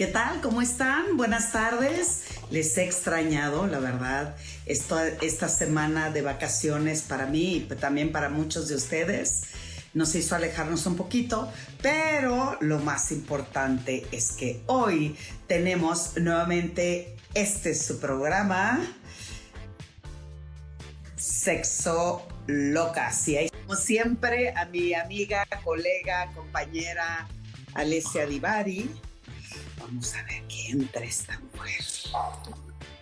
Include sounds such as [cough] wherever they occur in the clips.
¿Qué tal? ¿Cómo están? Buenas tardes. Les he extrañado, la verdad, esta, semana de vacaciones para mí y también para muchos de ustedes. Nos hizo alejarnos un poquito, pero lo más importante es que hoy tenemos nuevamente este es su programa, Sexo Locas. Y como siempre, a mi amiga, colega, compañera Alessia Divari Vamos a ver qué entra esta mujer.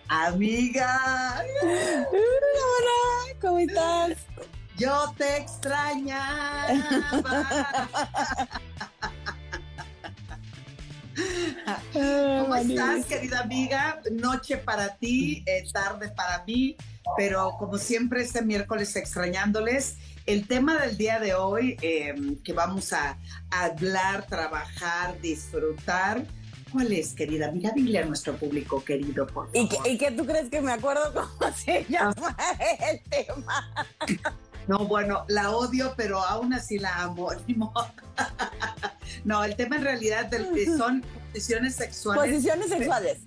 Amiga. Hola, ¿cómo estás? Yo te extrañaba. ¿Cómo estás, querida amiga? Noche para ti, eh, tarde para mí, pero como siempre este miércoles extrañándoles. El tema del día de hoy eh, que vamos a hablar, trabajar, disfrutar, ¿Cuál es, querida amiga? Dile a nuestro público querido, por favor. ¿Y qué, ¿Y qué tú crees que me acuerdo cómo [laughs] se llama el tema? No, bueno, la odio, pero aún así la amo. [laughs] No, el tema en realidad son posiciones sexuales. Posiciones sexuales.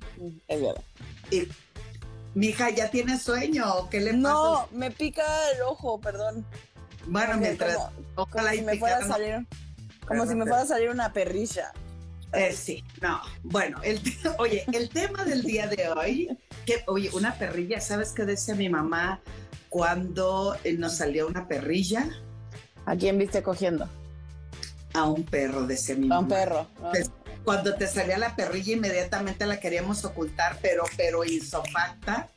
Es verdad. Y, mija, ¿ya tienes sueño? ¿Qué le pasa? No, me pica el ojo, perdón. Bueno, mientras. Como, ojalá como y si me pica, fuera a no. salir. Como Perdón, si me fuera a salir una perrilla. Eh, sí, no. Bueno, el, [laughs] oye, el tema del día de hoy, que, oye, una perrilla, ¿sabes qué decía mi mamá cuando eh, nos salió una perrilla? ¿A quién viste cogiendo? A un perro, decía mi A mamá. un perro. ¿no? Pues, Cuando te salía la perrilla, inmediatamente la queríamos ocultar, pero, pero isofacta.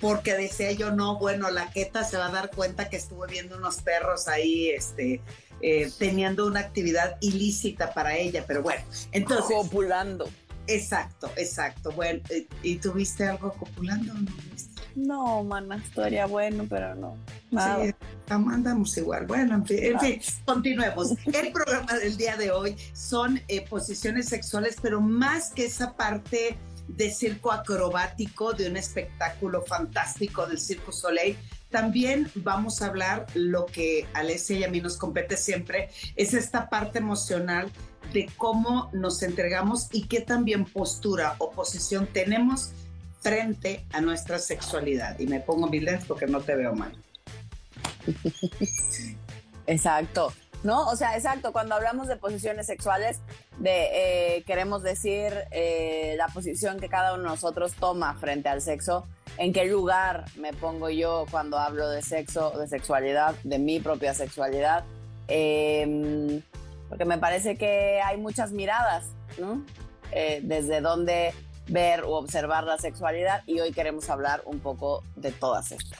Porque decía yo, no, bueno, la queta se va a dar cuenta que estuve viendo unos perros ahí, este, eh, teniendo una actividad ilícita para ella, pero bueno, entonces, Copulando. exacto, exacto, bueno, eh, ¿y tuviste algo copulando o no? No, mana, estaría bueno, pero no. Nada. Sí, andamos igual. Bueno, en fin, en fin, continuemos. El programa del día de hoy son eh, posiciones sexuales, pero más que esa parte de circo acrobático, de un espectáculo fantástico del Circo Soleil, también vamos a hablar lo que a Alessia y a mí nos compete siempre, es esta parte emocional de cómo nos entregamos y qué también postura o posición tenemos frente a nuestra sexualidad. Y me pongo mi lentes porque no te veo mal. Exacto. ¿No? O sea, exacto, cuando hablamos de posiciones sexuales, de, eh, queremos decir eh, la posición que cada uno de nosotros toma frente al sexo, en qué lugar me pongo yo cuando hablo de sexo, de sexualidad, de mi propia sexualidad, Eh, porque me parece que hay muchas miradas, ¿no? Eh, desde dónde ver o observar la sexualidad y hoy queremos hablar un poco de todas estas.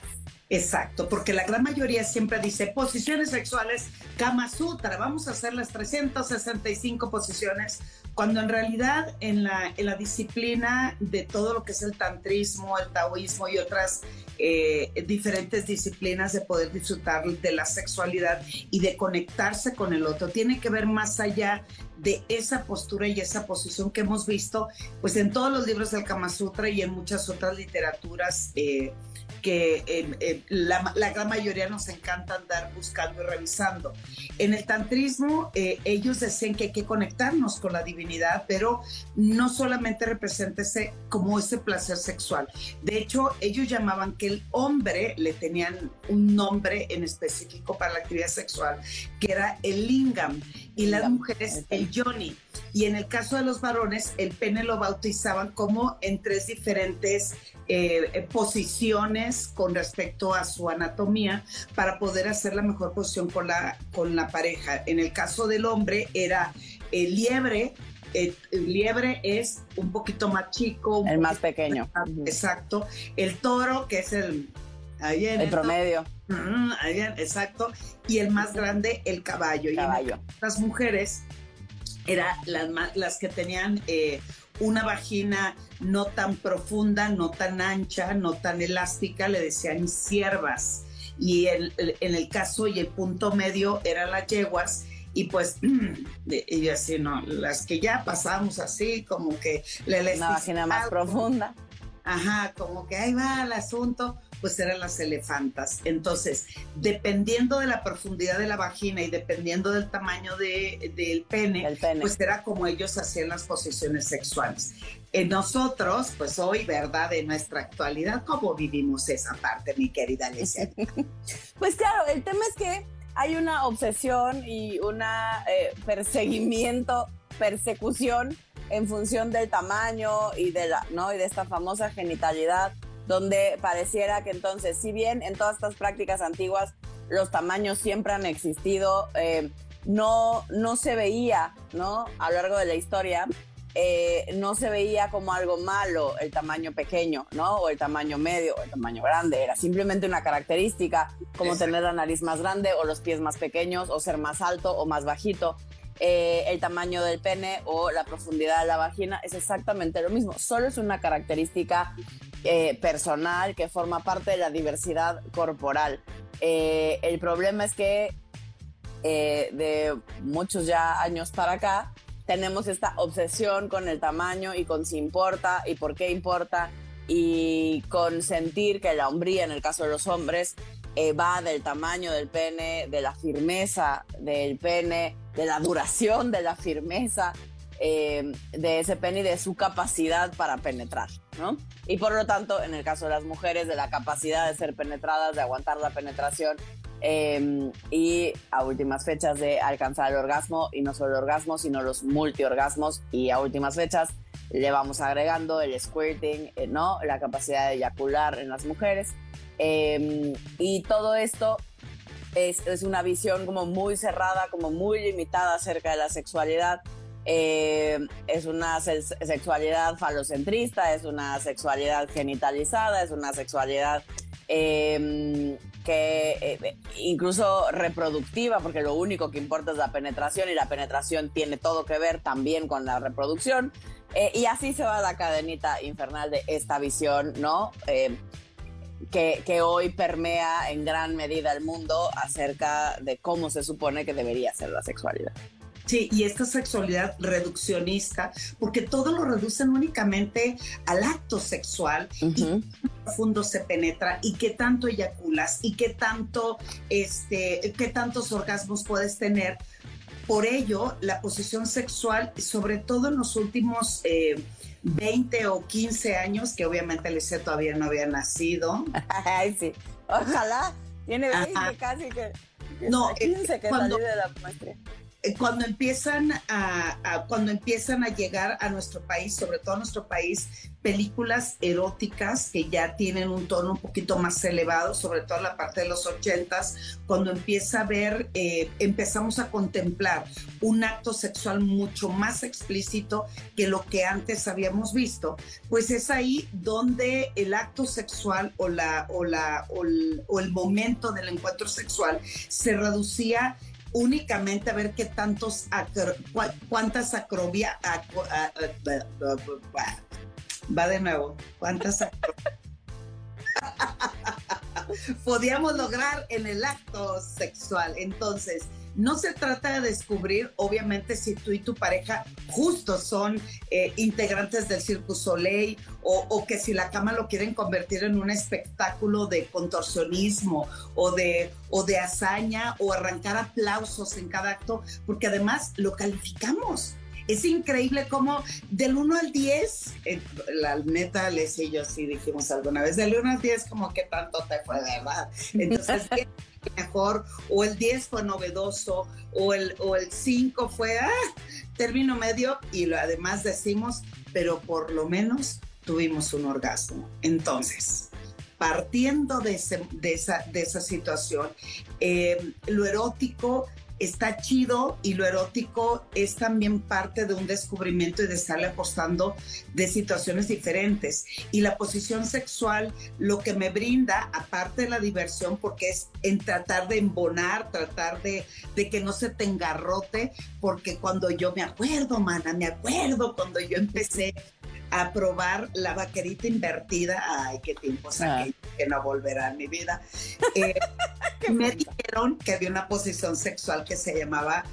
Exacto, porque la gran mayoría siempre dice posiciones sexuales, Kama Sutra, vamos a hacer las 365 posiciones, cuando en realidad en la, en la disciplina de todo lo que es el tantrismo, el taoísmo y otras eh, diferentes disciplinas de poder disfrutar de la sexualidad y de conectarse con el otro, tiene que ver más allá de esa postura y esa posición que hemos visto pues en todos los libros del Kama Sutra y en muchas otras literaturas. Eh, que eh, eh, la, la, gran mayoría nos encanta andar buscando y revisando. En el tantrismo, eh, ellos decían que hay que conectarnos con la divinidad, pero no solamente representa ese, como ese placer sexual. De hecho, ellos llamaban que el hombre le tenían un nombre en específico para la actividad sexual, que era el lingam, y las mujeres el yoni. Y en el caso de los varones, el pene lo bautizaban como en tres diferentes eh, posiciones con respecto a su anatomía para poder hacer la mejor posición con la, con la pareja. En el caso del hombre era el liebre, el, el liebre es un poquito más chico. El más pequeño. Más, exacto. El toro, que es el... Ahí en el promedio. Uh, ahí en, exacto. Y el más grande, el caballo. caballo. Y las mujeres eran las, las que tenían eh, una vagina no tan profunda, no tan ancha, no tan elástica, le decían siervas. Y en, el caso y el punto medio eran las yeguas. Y pues, [clears throat] y así, ¿no? Las que ya pasamos así, como que... La una vagina más profunda. Ajá, como que ahí va el asunto pues eran las elefantas. Entonces, dependiendo de la profundidad de la vagina y dependiendo del tamaño de, del pene, pues era como ellos hacían las posiciones sexuales. En nosotros, pues hoy, ¿verdad? En nuestra actualidad, ¿cómo vivimos esa parte, mi querida Alicia? [laughs] pues claro, el tema es que hay una obsesión y un eh, perseguimiento, persecución en función del tamaño y de la, ¿no? Y de esta famosa genitalidad donde pareciera que entonces, si bien en todas estas prácticas antiguas los tamaños siempre han existido, eh, no, no se veía, ¿no? A lo largo de la historia, eh, no se veía como algo malo el tamaño pequeño, ¿no? O el tamaño medio o el tamaño grande. Era simplemente una característica, como tener la nariz más grande o los pies más pequeños o ser más alto o más bajito. Eh, el tamaño del pene o la profundidad de la vagina es exactamente lo mismo. Solo es una característica eh, personal que forma parte de la diversidad corporal. Eh, el problema es que eh, de muchos ya años para acá tenemos esta obsesión con el tamaño y con si importa y por qué importa y con sentir que la hombría en el caso de los hombres va del tamaño del pene, de la firmeza del pene, de la duración de la firmeza eh, de ese pene y de su capacidad para penetrar, ¿no? Y por lo tanto, en el caso de las mujeres, de la capacidad de ser penetradas, de aguantar la penetración eh, y a últimas fechas de alcanzar el orgasmo, y no solo el orgasmo, sino los multiorgasmos, y a últimas fechas le vamos agregando el squirting, eh, ¿no? La capacidad de eyacular en las mujeres. y todo esto es, es, una visión como muy cerrada, como muy limitada acerca de la sexualidad eh, es una sexualidad falocentrista, es una sexualidad genitalizada, es una sexualidad em, que eh, incluso reproductiva, porque lo único que importa es la penetración y la penetración tiene todo que ver también con la reproducción. Eh, y así se va la cadenita infernal de esta visión, ¿no? Que, que, hoy permea en gran medida el mundo acerca de cómo se supone que debería ser la sexualidad. Sí, y esta sexualidad reduccionista, porque todo lo reducen únicamente al acto sexual y qué profundo se penetra y qué tanto eyaculas y qué tanto, este, qué tantos orgasmos puedes tener. Por ello, la posición sexual, sobre todo en los últimos 20 eh, o 15 años, que obviamente Alicia todavía no había nacido. [laughs] Ay, sí. Ojalá. Tiene 20 casi que, no, 15 eh, que cuando, de la maestría cuando empiezan a, cuando empiezan a llegar a nuestro país, sobre todo a nuestro país, películas eróticas que ya tienen un tono un poquito más elevado, sobre todo en la parte de los ochentas, cuando empieza a ver, eh, empezamos a contemplar un acto sexual mucho más explícito que lo que antes habíamos visto, pues es ahí donde el acto sexual o, la, o, la, o el momento del encuentro sexual se reducía únicamente a ver qué tantos, cuántas acrobias, va de nuevo, cuántas [laughs] podíamos lograr en el acto sexual. Entonces, no se trata de descubrir, obviamente, si tú y tu pareja justo son eh, integrantes del Circus Soleil o, que si la cama lo quieren convertir en un espectáculo de contorsionismo o de, o de hazaña o arrancar aplausos en cada acto, porque además lo calificamos. Es increíble cómo del 1 al 10, eh, la neta, les y yo sí dijimos alguna vez, del 1 al 10 como que tanto te fue, ¿verdad? Entonces, [laughs] mejor, o el 10 fue novedoso, o el, o el 5 fue ah, término medio, y lo, además decimos, pero por lo menos tuvimos un orgasmo. Entonces, partiendo de, esa, de esa situación, eh, lo erótico está chido y lo erótico es también parte de un descubrimiento y de estarle apostando de situaciones diferentes. Y la posición sexual lo que me brinda, aparte de la diversión, porque es en tratar de embonar, tratar de, de que no se te engarrote, porque cuando yo me acuerdo, mana, me acuerdo cuando yo empecé a probar la vaquerita invertida. Ay, qué tiempos ah. que no volverá en mi vida. [laughs] Eh, me dijeron que había una posición sexual que se llamaba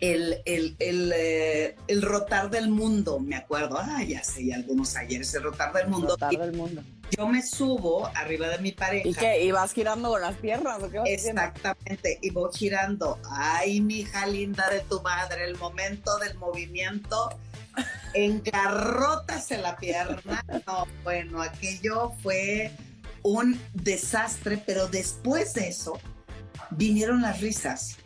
el, el, el, eh, el, rotar del mundo, me acuerdo. Ah, ya sé, algunos ayeres, el rotar del mundo. Rotar del mundo. Yo me subo arriba de mi pareja. ¿Y qué? ¿Y vas girando con las piernas o qué Exactamente, y voy girando. Ay, mi hija linda de tu madre, el momento del movimiento engarrotas en la pierna. No, bueno, aquello fue un desastre, pero después de eso vinieron las risas.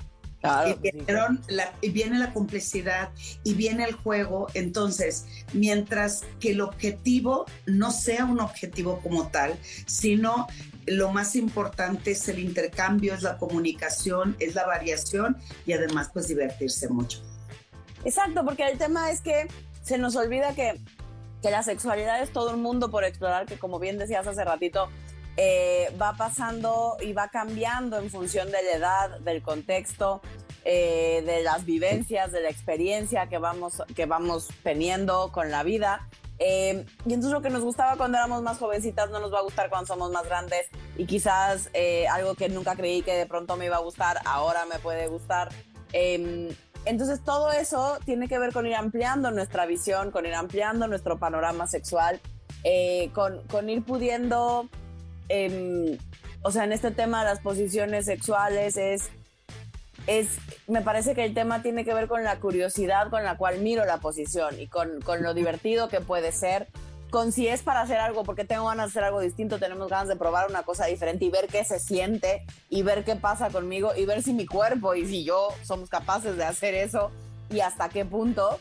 y, vinieron la, y viene la complicidad y viene el juego. Entonces, mientras que el objetivo no sea un objetivo como tal, sino lo más importante es el intercambio, es la comunicación, es la variación y además pues divertirse mucho. Exacto, porque el tema es que se nos olvida que, que la sexualidad es todo un mundo por explorar, que como bien decías hace ratito, eh, va pasando y va cambiando en función de la edad, del contexto, eh, de las vivencias, de la experiencia que vamos, que vamos teniendo con la vida. Eh, y entonces lo que nos gustaba cuando éramos más jovencitas no nos va a gustar cuando somos más grandes y quizás algo que nunca creí que de pronto me iba a gustar, ahora me puede gustar. Entonces todo eso tiene que ver con ir ampliando nuestra visión, con ir ampliando nuestro panorama sexual, eh, con, ir pudiendo, em, o sea, en este tema de las posiciones sexuales es, es, me parece que el tema tiene que ver con la curiosidad con la cual miro la posición y con, con lo divertido que puede ser con si es para hacer algo, porque tengo ganas de hacer algo distinto, tenemos ganas de probar una cosa diferente y ver qué se siente y ver qué pasa conmigo y ver si mi cuerpo y si yo somos capaces de hacer eso y hasta qué punto.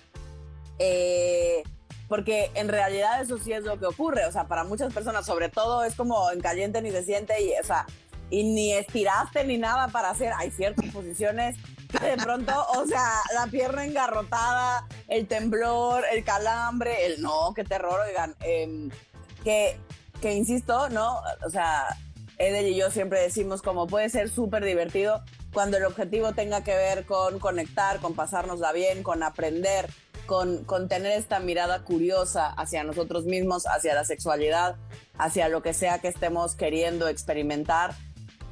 Eh, porque en realidad eso sí es lo que ocurre, o sea, para muchas personas, sobre todo, es como en caliente ni se siente y, o sea, y ni estiraste ni nada para hacer, hay ciertas posiciones de pronto, o sea, la pierna engarrotada, el temblor, el calambre, el no, qué terror, oigan, em, que, que insisto, ¿no? O sea, Edel y yo siempre decimos como puede ser súper divertido cuando el objetivo tenga que ver con conectar, con pasárnosla bien, con aprender, con, con, tener esta mirada curiosa hacia nosotros mismos, hacia la sexualidad, hacia lo que sea que estemos queriendo experimentar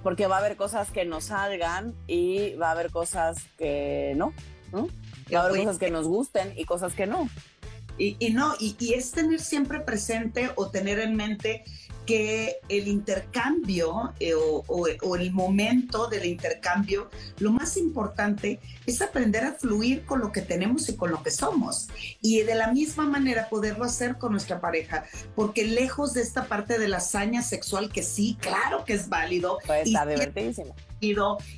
porque va a haber cosas que nos salgan y va a haber cosas que no, ¿no? va a haber cosas que nos gusten y cosas que no. Y, y no, y, y, es tener siempre presente o tener en mente que el intercambio eh, o, el momento del intercambio, lo más importante es aprender a fluir con lo que tenemos y con lo que somos. Y de la misma manera poderlo hacer con nuestra pareja, porque lejos de esta parte de la hazaña sexual, que sí, claro que es válido. Pues está divertidísimo.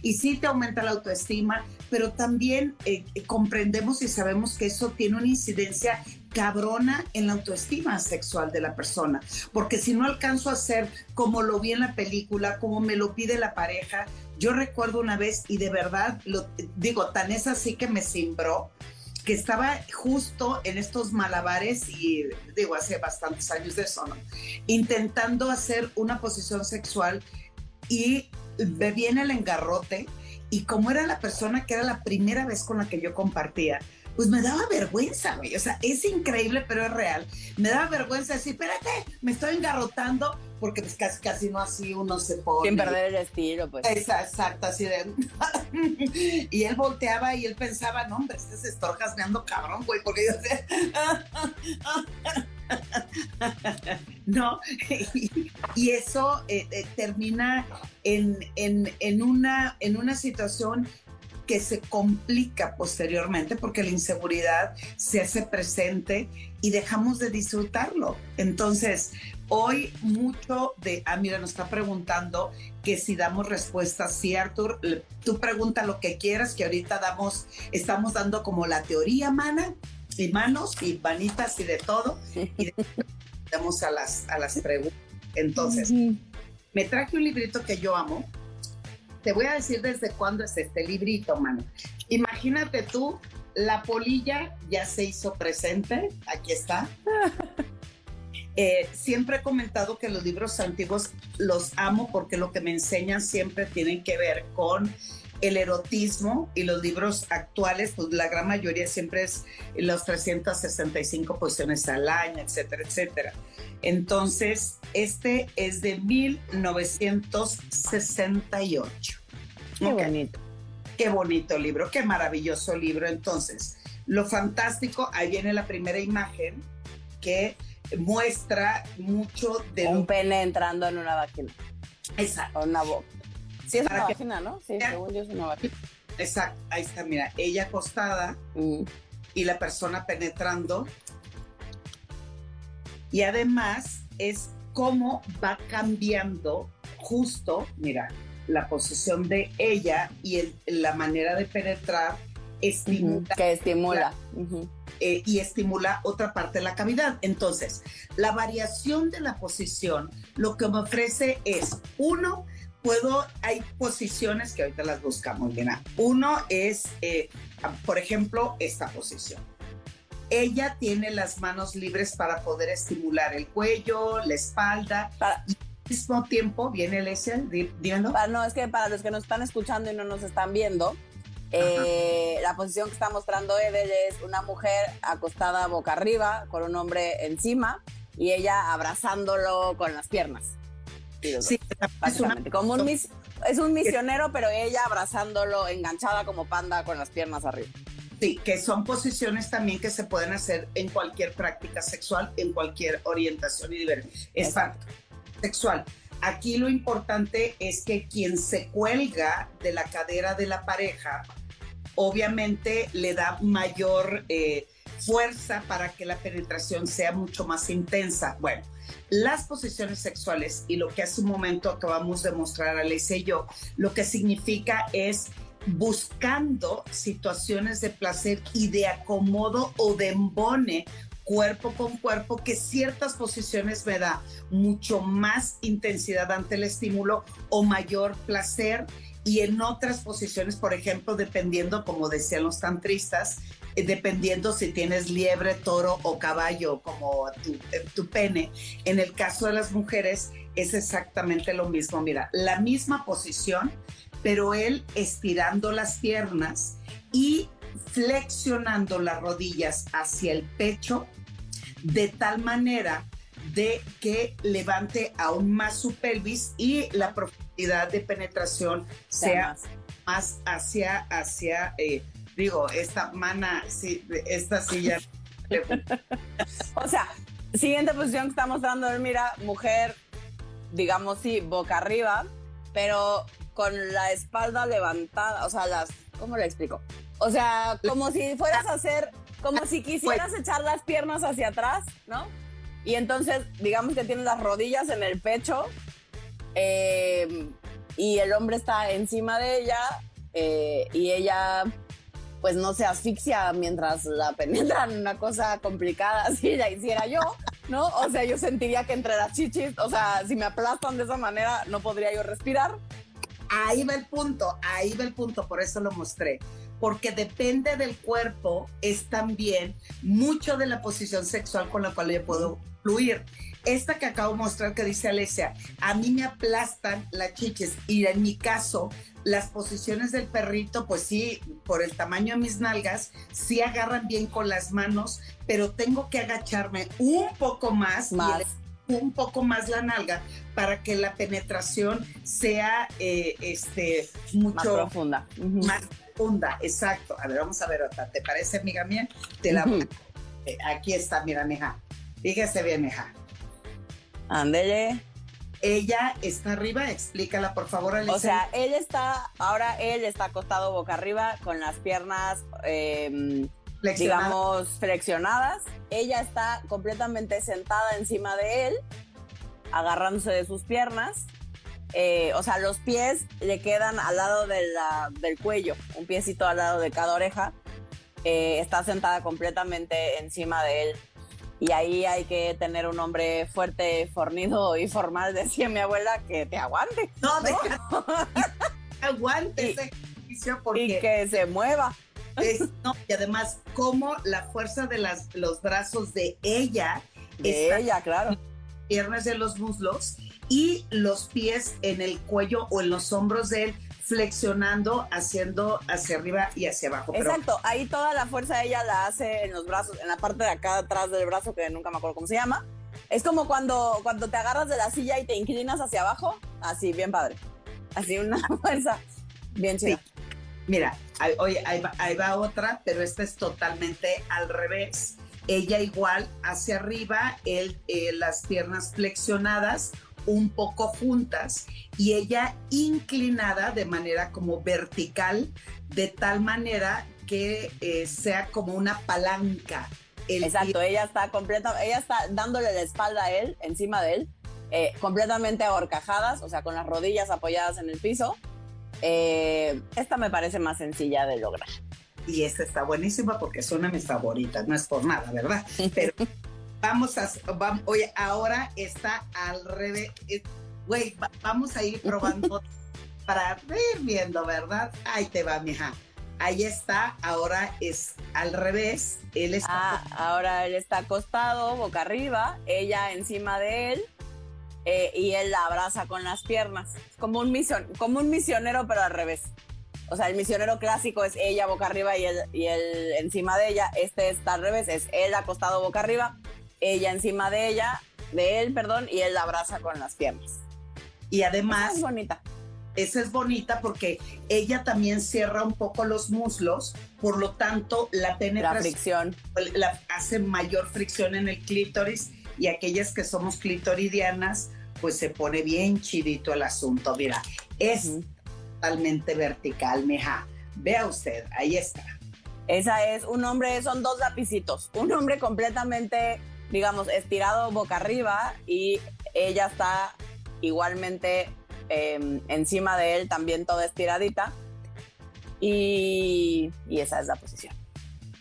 Y sí te aumenta la autoestima, pero también eh, comprendemos y sabemos que eso tiene una incidencia cabrona en la autoestima sexual de la persona, porque si no alcanzo a hacer como lo vi en la película, como me lo pide la pareja, yo recuerdo una vez y de verdad, lo digo, tan es así que me cimbró, que estaba justo en estos malabares y digo, hace bastantes años de eso. Intentando hacer una posición sexual y me viene el engarrote y como era la persona que era la primera vez con la que yo compartía, pues me daba vergüenza, güey. O sea, es increíble, pero es real. Me daba vergüenza decir, espérate, me estoy engarrotando, porque pues casi, casi no así uno se pone. Sin perder el estilo, pues. Exacto, así de... [laughs] y él volteaba y él pensaba, no, hombre, este se estorjas meando cabrón, güey, porque yo sé... [laughs] ¿no? [laughs] y, eso eh, eh, termina en, en, en, una, en una situación que se complica posteriormente porque la inseguridad se hace presente y dejamos de disfrutarlo. Entonces, hoy mucho de, ah, mira, nos está preguntando que si damos respuestas, sí, Artur, tú pregunta lo que quieras, que ahorita damos, estamos dando como la teoría, mana, y manos, y manitas y de todo, [laughs] y damos a las, a las preguntas. Entonces, me traje un librito que yo amo, te voy a decir desde cuándo es este librito, mano. Imagínate tú, la polilla ya se hizo presente, aquí está. [laughs] Eh, siempre he comentado que los libros antiguos los amo porque lo que me enseñan siempre tienen que ver con el erotismo y los libros actuales, pues la gran mayoría siempre es los 365 posiciones al año, etcétera, etcétera. Entonces, este es de 1968. Qué bonito. Qué bonito libro, qué maravilloso libro. Entonces, lo fantástico, ahí viene la primera imagen que muestra mucho de... Un pene entrando en una vagina. Exacto. O una boca. Sí, es una vagina, ¿no? Sí, según yo es una vagina. Exacto, ahí está, mira, ella acostada Mm. y la persona penetrando. Y además es cómo va cambiando justo, mira, la posición de ella y el- la manera de penetrar estimula Que estimula. Eh, y estimula otra parte de la cavidad. Entonces, la variación de la posición lo que me ofrece es, uno, puedo, hay posiciones que ahorita las buscamos, mira. Uno es, eh, por ejemplo, esta posición. Ella tiene las manos libres para poder estimular el cuello, la espalda, Para- y al mismo tiempo, viene dí- dímelo. no, es que para los que nos están escuchando y no nos están viendo, eh, la posición que está mostrando Edel es una mujer acostada boca arriba con un hombre encima y ella abrazándolo con las piernas. Sí, es una- básicamente. Como un mis- es un misionero, pero ella abrazándolo enganchada como panda con las piernas arriba. Sí, que son posiciones también que se pueden hacer en cualquier práctica sexual, en cualquier orientación y parte sexual. Aquí lo importante es que quien se cuelga de la cadera de la pareja, obviamente le da mayor eh, fuerza para que la penetración sea mucho más intensa. Bueno, las posiciones sexuales y lo que hace un momento acabamos de mostrar Alicia y yo, lo que significa es buscando situaciones de placer y de acomodo o de embone cuerpo con cuerpo, que ciertas posiciones me da mucho más intensidad ante el estímulo o mayor placer. Y en otras posiciones, por ejemplo, dependiendo, como decían los tantristas, dependiendo si tienes liebre, toro o caballo como tu, eh, tu pene. En el caso de las mujeres es exactamente lo mismo. Mira, la misma posición, pero él estirando las piernas y flexionando las rodillas hacia el pecho de tal manera de que levante aún más su pelvis y la profundidad de penetración sea más hacia, hacia, eh, digo, esta mana, sí, esta silla. O sea, siguiente posición que está mostrando Elmira, mujer, digamos sí, boca arriba, pero con la espalda levantada, o sea, las, ¿cómo le explico? O sea, como si fueras a hacer, como si quisieras echar las piernas hacia atrás, ¿no? Y entonces, digamos que tienes las rodillas en el pecho eh, y el hombre está encima de ella eh, y ella pues no se asfixia mientras la penetran, una cosa complicada [laughs] si la hiciera yo, ¿no? O sea, yo sentiría que entre las chichis, o sea, si me aplastan de esa manera, no podría yo respirar. Ahí va el punto, ahí va el punto, por eso lo mostré. Porque depende del cuerpo, es también mucho de la posición sexual con la cual yo puedo fluir. Esta que acabo de mostrar que dice Alesia, a mí me aplastan las chiches y en mi caso, las posiciones del perrito, pues sí, por el tamaño de mis nalgas, sí agarran bien con las manos, pero tengo que agacharme un poco más, y Más. un poco más la nalga para que la penetración sea eh, este Más mucho profunda. Ujú. más profunda. Exacto. A ver, vamos a ver otra. ¿Te parece, amiga mía? Te la eh, aquí está, mira, mija. Fíjese bien, mija. Ándele. Ella está arriba, explícala por favor, Alicia. O sea, él está, ahora él está acostado boca arriba con las piernas, eh, Flexionada. digamos, flexionadas. Ella está completamente sentada encima de él, agarrándose de sus piernas. Eh, o sea, los pies le quedan al lado de la- del cuello, un piecito al lado de cada oreja. Eh, está sentada completamente encima de él. Y ahí hay que tener un hombre fuerte, fornido y formal, decía mi abuela, que te aguante. No, deja- [laughs] aguante ese ejercicio porque... Y que se mueva. no, y además, cómo la fuerza de las, los brazos de ella... De ella, claro. Piernas de los muslos y los pies en el cuello o en los hombros de él flexionando, haciendo hacia arriba y hacia abajo. Exacto, ahí toda la fuerza ella la hace en los brazos, en la parte de acá atrás del brazo, que nunca me acuerdo cómo se llama. Es como cuando, cuando te agarras de la silla y te inclinas hacia abajo, así, bien padre. Así una [laughs] fuerza bien chida. Mira, oye, ahí va, otra, pero esta es totalmente al revés. Ella igual hacia arriba, él, eh, las piernas flexionadas, un poco juntas y ella inclinada de manera como vertical, de tal manera que eh, sea como una palanca. Exacto, ella está completa, ella está dándole la espalda a él, encima de él, eh, completamente ahorcajadas, o sea, con las rodillas apoyadas en el piso. Eh, esta me parece más sencilla de lograr. Y esta está buenísima porque es una de mis favoritas, no es por nada, ¿verdad? [laughs] Pero vamos a, vamos, oye, ahora está al revés. Eh, güey, vamos a ir probando [laughs] para ir viendo, ¿verdad? Ahí te va, mija. Ahí está, ahora es al revés. Él está. Ah, ahora él está acostado, boca arriba, ella encima de él. Eh, y él la abraza con las piernas, como un, mision, como un misionero, pero al revés. O sea, el misionero clásico es ella boca arriba y él, y él encima de ella. Este está al revés, es él acostado boca arriba ella encima de ella, de él, perdón, y él la abraza con las piernas. Y además... es bonita. Esa es bonita porque ella también cierra un poco los muslos, por lo tanto la penetración... La fricción. La, hace mayor fricción en el clítoris y aquellas que somos clitoridianas, pues se pone bien chidito el asunto. Mira, es totalmente vertical, meja. Vea usted, ahí está. Esa es un hombre, son dos lapicitos. Un hombre completamente digamos, estirado boca arriba y ella está igualmente em, encima de él, también toda estiradita. Y, esa es la posición.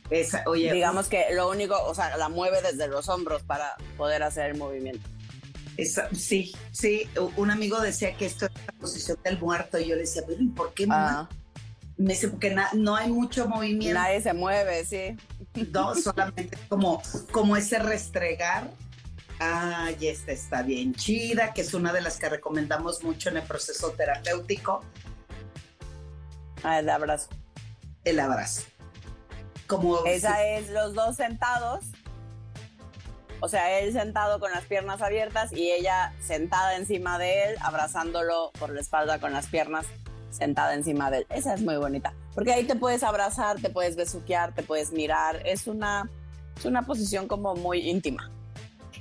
Esa, oye, digamos que lo único, o sea, la mueve desde los hombros para poder hacer el movimiento. sí, sí, un amigo decía que esto es la posición del muerto y yo le decía, pero ¿por qué ah. Me dice, porque no hay mucho movimiento. Nadie se mueve, sí. No, solamente como, como ese restregar. Ay, esta está bien chida, que es una de las que recomendamos mucho en el proceso terapéutico. Ah, el abrazo. El abrazo. Como Esa es los dos sentados. O sea, él sentado con las piernas abiertas y ella sentada encima de él, abrazándolo por la espalda con las piernas sentada encima de él. Esa es muy bonita, porque ahí te puedes abrazar, te puedes besuquear, te puedes mirar. Es una, es una posición como muy íntima.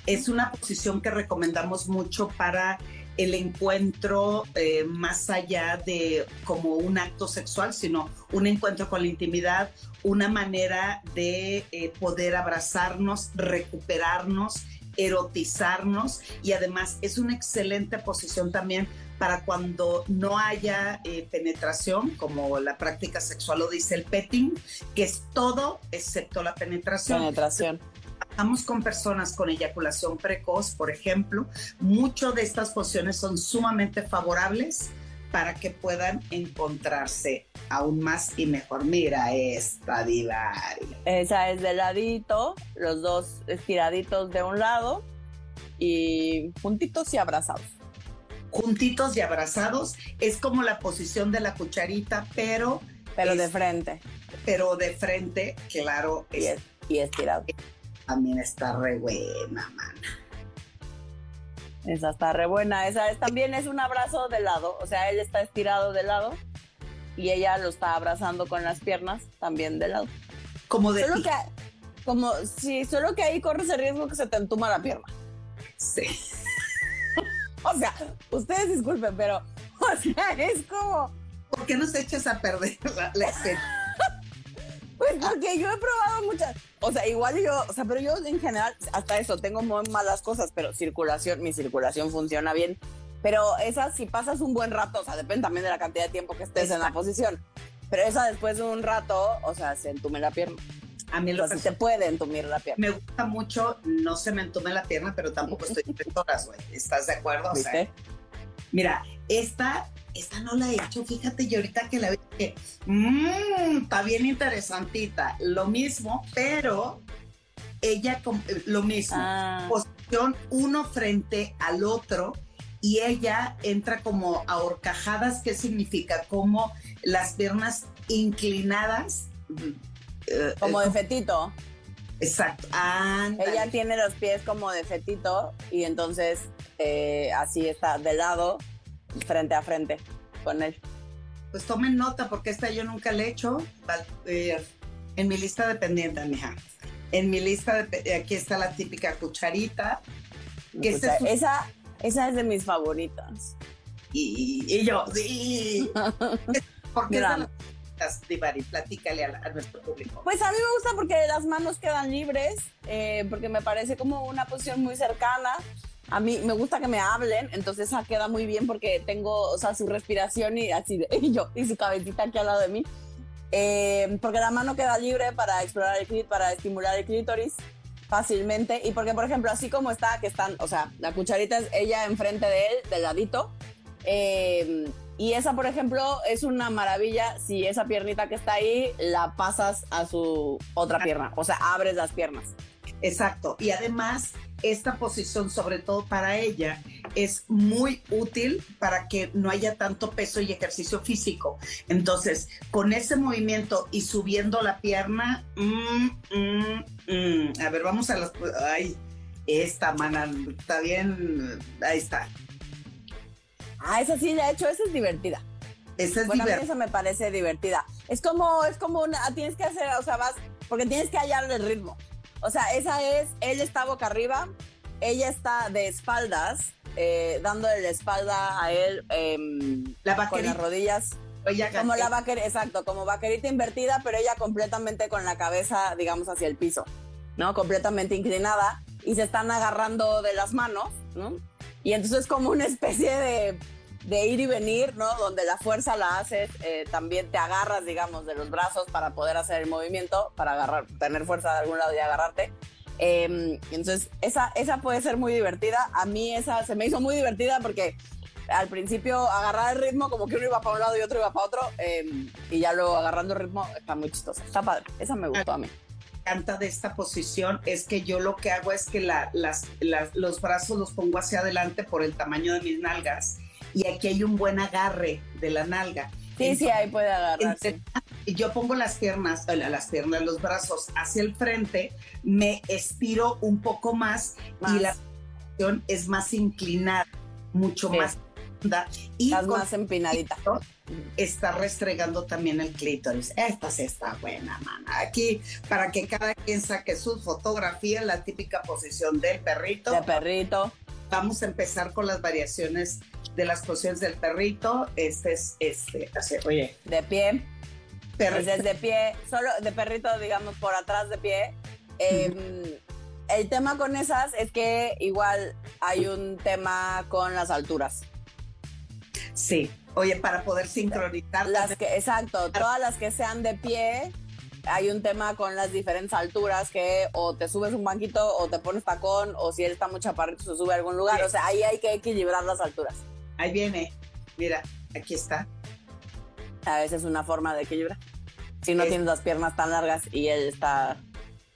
Es una posición que recomendamos mucho para el encuentro eh, más allá de como un acto sexual, sino un encuentro con la intimidad, una manera de eh, poder abrazarnos, recuperarnos, erotizarnos y además es una excelente posición también para cuando no haya eh, penetración, como la práctica sexual lo dice el petting, que es todo excepto la penetración. Penetración. Trabajamos con personas con eyaculación precoz, por ejemplo. Muchas de estas posiciones son sumamente favorables para que puedan encontrarse aún más y mejor. Mira esta divari. Esa es de ladito, los dos estiraditos de un lado y juntitos y abrazados juntitos y abrazados. Es como la posición de la cucharita, pero... Pero de frente. Pero de frente, claro. Y, es, y estirado. También está re buena, mana. Esa está re buena. Esa es, también es un abrazo de lado. O sea, él está estirado de lado y ella lo está abrazando con las piernas también de lado. Como de... Solo que, como, sí, solo que ahí corres el riesgo que se te entuma la pierna. Sí. [laughs] O sea, ustedes disculpen, pero, o sea, es como. ¿Por qué nos echas a perder la, la [laughs] Pues porque yo he probado muchas. O sea, igual yo, o sea, pero yo en general, hasta eso, tengo muy malas cosas, pero circulación, mi circulación funciona bien. Pero esa, si pasas un buen rato, o sea, depende también de la cantidad de tiempo que estés en la posición. Pero esa después de un rato, o sea, se entume la pierna. A mí lo que se puede entumir la pierna. Me gusta mucho, no se me entume la pierna, pero tampoco estoy tres horas, güey. ¿Estás de acuerdo? O sea, mira, esta esta no la he hecho, fíjate, y ahorita que la vi, mmm, está bien interesantita. Lo mismo, pero ella, lo mismo, ah. posición uno frente al otro y ella entra como a horcajadas, ¿qué significa? Como las piernas inclinadas. Eh, como de fetito. Exacto. Ella tiene los pies como de fetito y entonces eh, así está de lado, frente a frente con él. Pues tomen nota porque esta yo nunca le he hecho. Eh, en mi lista de pendientes, mija. En mi lista de aquí está la típica cucharita. esa, esa es de mis favoritas. Y, yo, sí. ¿Por qué Divari? Platícale a, nuestro público. Pues a mí me gusta porque las manos quedan libres, eh, porque me parece como una posición muy cercana. A mí me gusta que me hablen, entonces esa queda muy bien porque tengo, o sea, su respiración y así de, [laughs] y yo, y su cabecita aquí al lado de mí. Eh, porque la mano queda libre para explorar el clítoris, para estimular el clítoris fácilmente. Y porque, por ejemplo, así como está, que están, o sea, la cucharita es ella enfrente de él, del ladito. Eh, y esa, por ejemplo, es una maravilla si esa piernita que está ahí la pasas a su otra pierna. O sea, abres las piernas. Exacto. Y además, esta posición, sobre todo para ella, es muy útil para que no haya tanto peso y ejercicio físico. Entonces, con ese movimiento y subiendo la pierna, mm, mm, mm. a ver, vamos a las... Ay, esta, mana, está bien, ahí está. Ah, esa sí he hecho, esa es divertida. Esa es bueno, divertida. esa me parece divertida. Es como, es como una, tienes que hacer, o sea, vas, porque tienes que hallar el ritmo. O sea, esa es, él está boca arriba, ella está de espaldas, eh, dándole la espalda a él em, la con las rodillas. como la vaquerita, exacto, como vaquerita invertida, pero ella completamente con la cabeza, digamos, hacia el piso, ¿no? Completamente inclinada y se están agarrando de las manos, ¿no? Y entonces es como una especie de de ir y venir, ¿no? Donde la fuerza la haces, eh, también te agarras, digamos, de los brazos para poder hacer el movimiento, para agarrar, tener fuerza de algún lado y agarrarte. Em, entonces, esa, esa puede ser muy divertida. A mí esa se me hizo muy divertida porque al principio agarrar el ritmo, como que uno iba para un lado y otro iba para otro, em, y ya luego agarrando el ritmo está muy chistosa. Está padre. Esa me gustó a mí encanta de esta posición es que yo lo que hago es que las, los brazos los pongo hacia adelante por el tamaño de mis nalgas y aquí hay un buen agarre de la nalga. Sí, sí, ahí puede agarrarse. Yo pongo las piernas, las piernas, los brazos hacia el frente, me estiro un poco más, y la posición es más inclinada, mucho más y más empinadita. Está restregando también el clítoris. Esta sí está buena, mana. Aquí, para que cada quien saque su fotografía, la típica posición del perrito. De perrito. Vamos a empezar con las variaciones de las posiciones del perrito. Este es, este, así, oye. De pie. Perrito. de pie, solo de perrito, digamos, por atrás de pie. Em, el tema con esas es que igual hay un tema con las alturas. Sí, oye, para poder sincronizar. Las que, exacto, todas las que sean de pie, hay un tema con las diferentes alturas que o te subes un banquito o te pones tacón o si él está muy chaparrito se sube a algún lugar. O sea, ahí hay que equilibrar las alturas. Ahí viene. Mira, aquí está. A veces es una forma de equilibrar. Si no tienes las piernas tan largas y él está...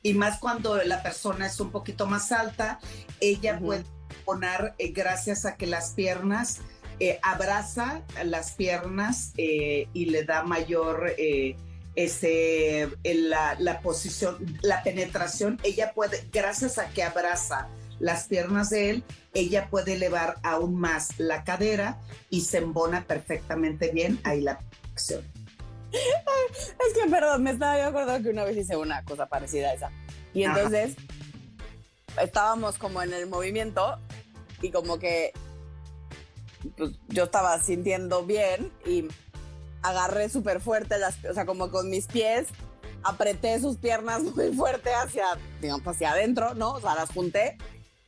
Y más cuando la persona es un poquito más alta, ella puede poner, eh, gracias a que las piernas, eh, abraza las piernas eh, y le da mayor... ese, la, la posición, la penetración, ella puede, gracias a que abraza las piernas de él, ella puede elevar aún más la cadera y se embona perfectamente bien ahí la acción. [laughs] Es que, perdón, me estaba yo acordando que una vez hice una cosa parecida a esa. Y entonces estábamos como en el movimiento y como que pues, yo estaba sintiendo bien y agarré súper fuerte las, o sea, como con mis pies, apreté sus piernas [laughs] muy fuerte hacia, digamos, hacia adentro, ¿no? O sea, las junté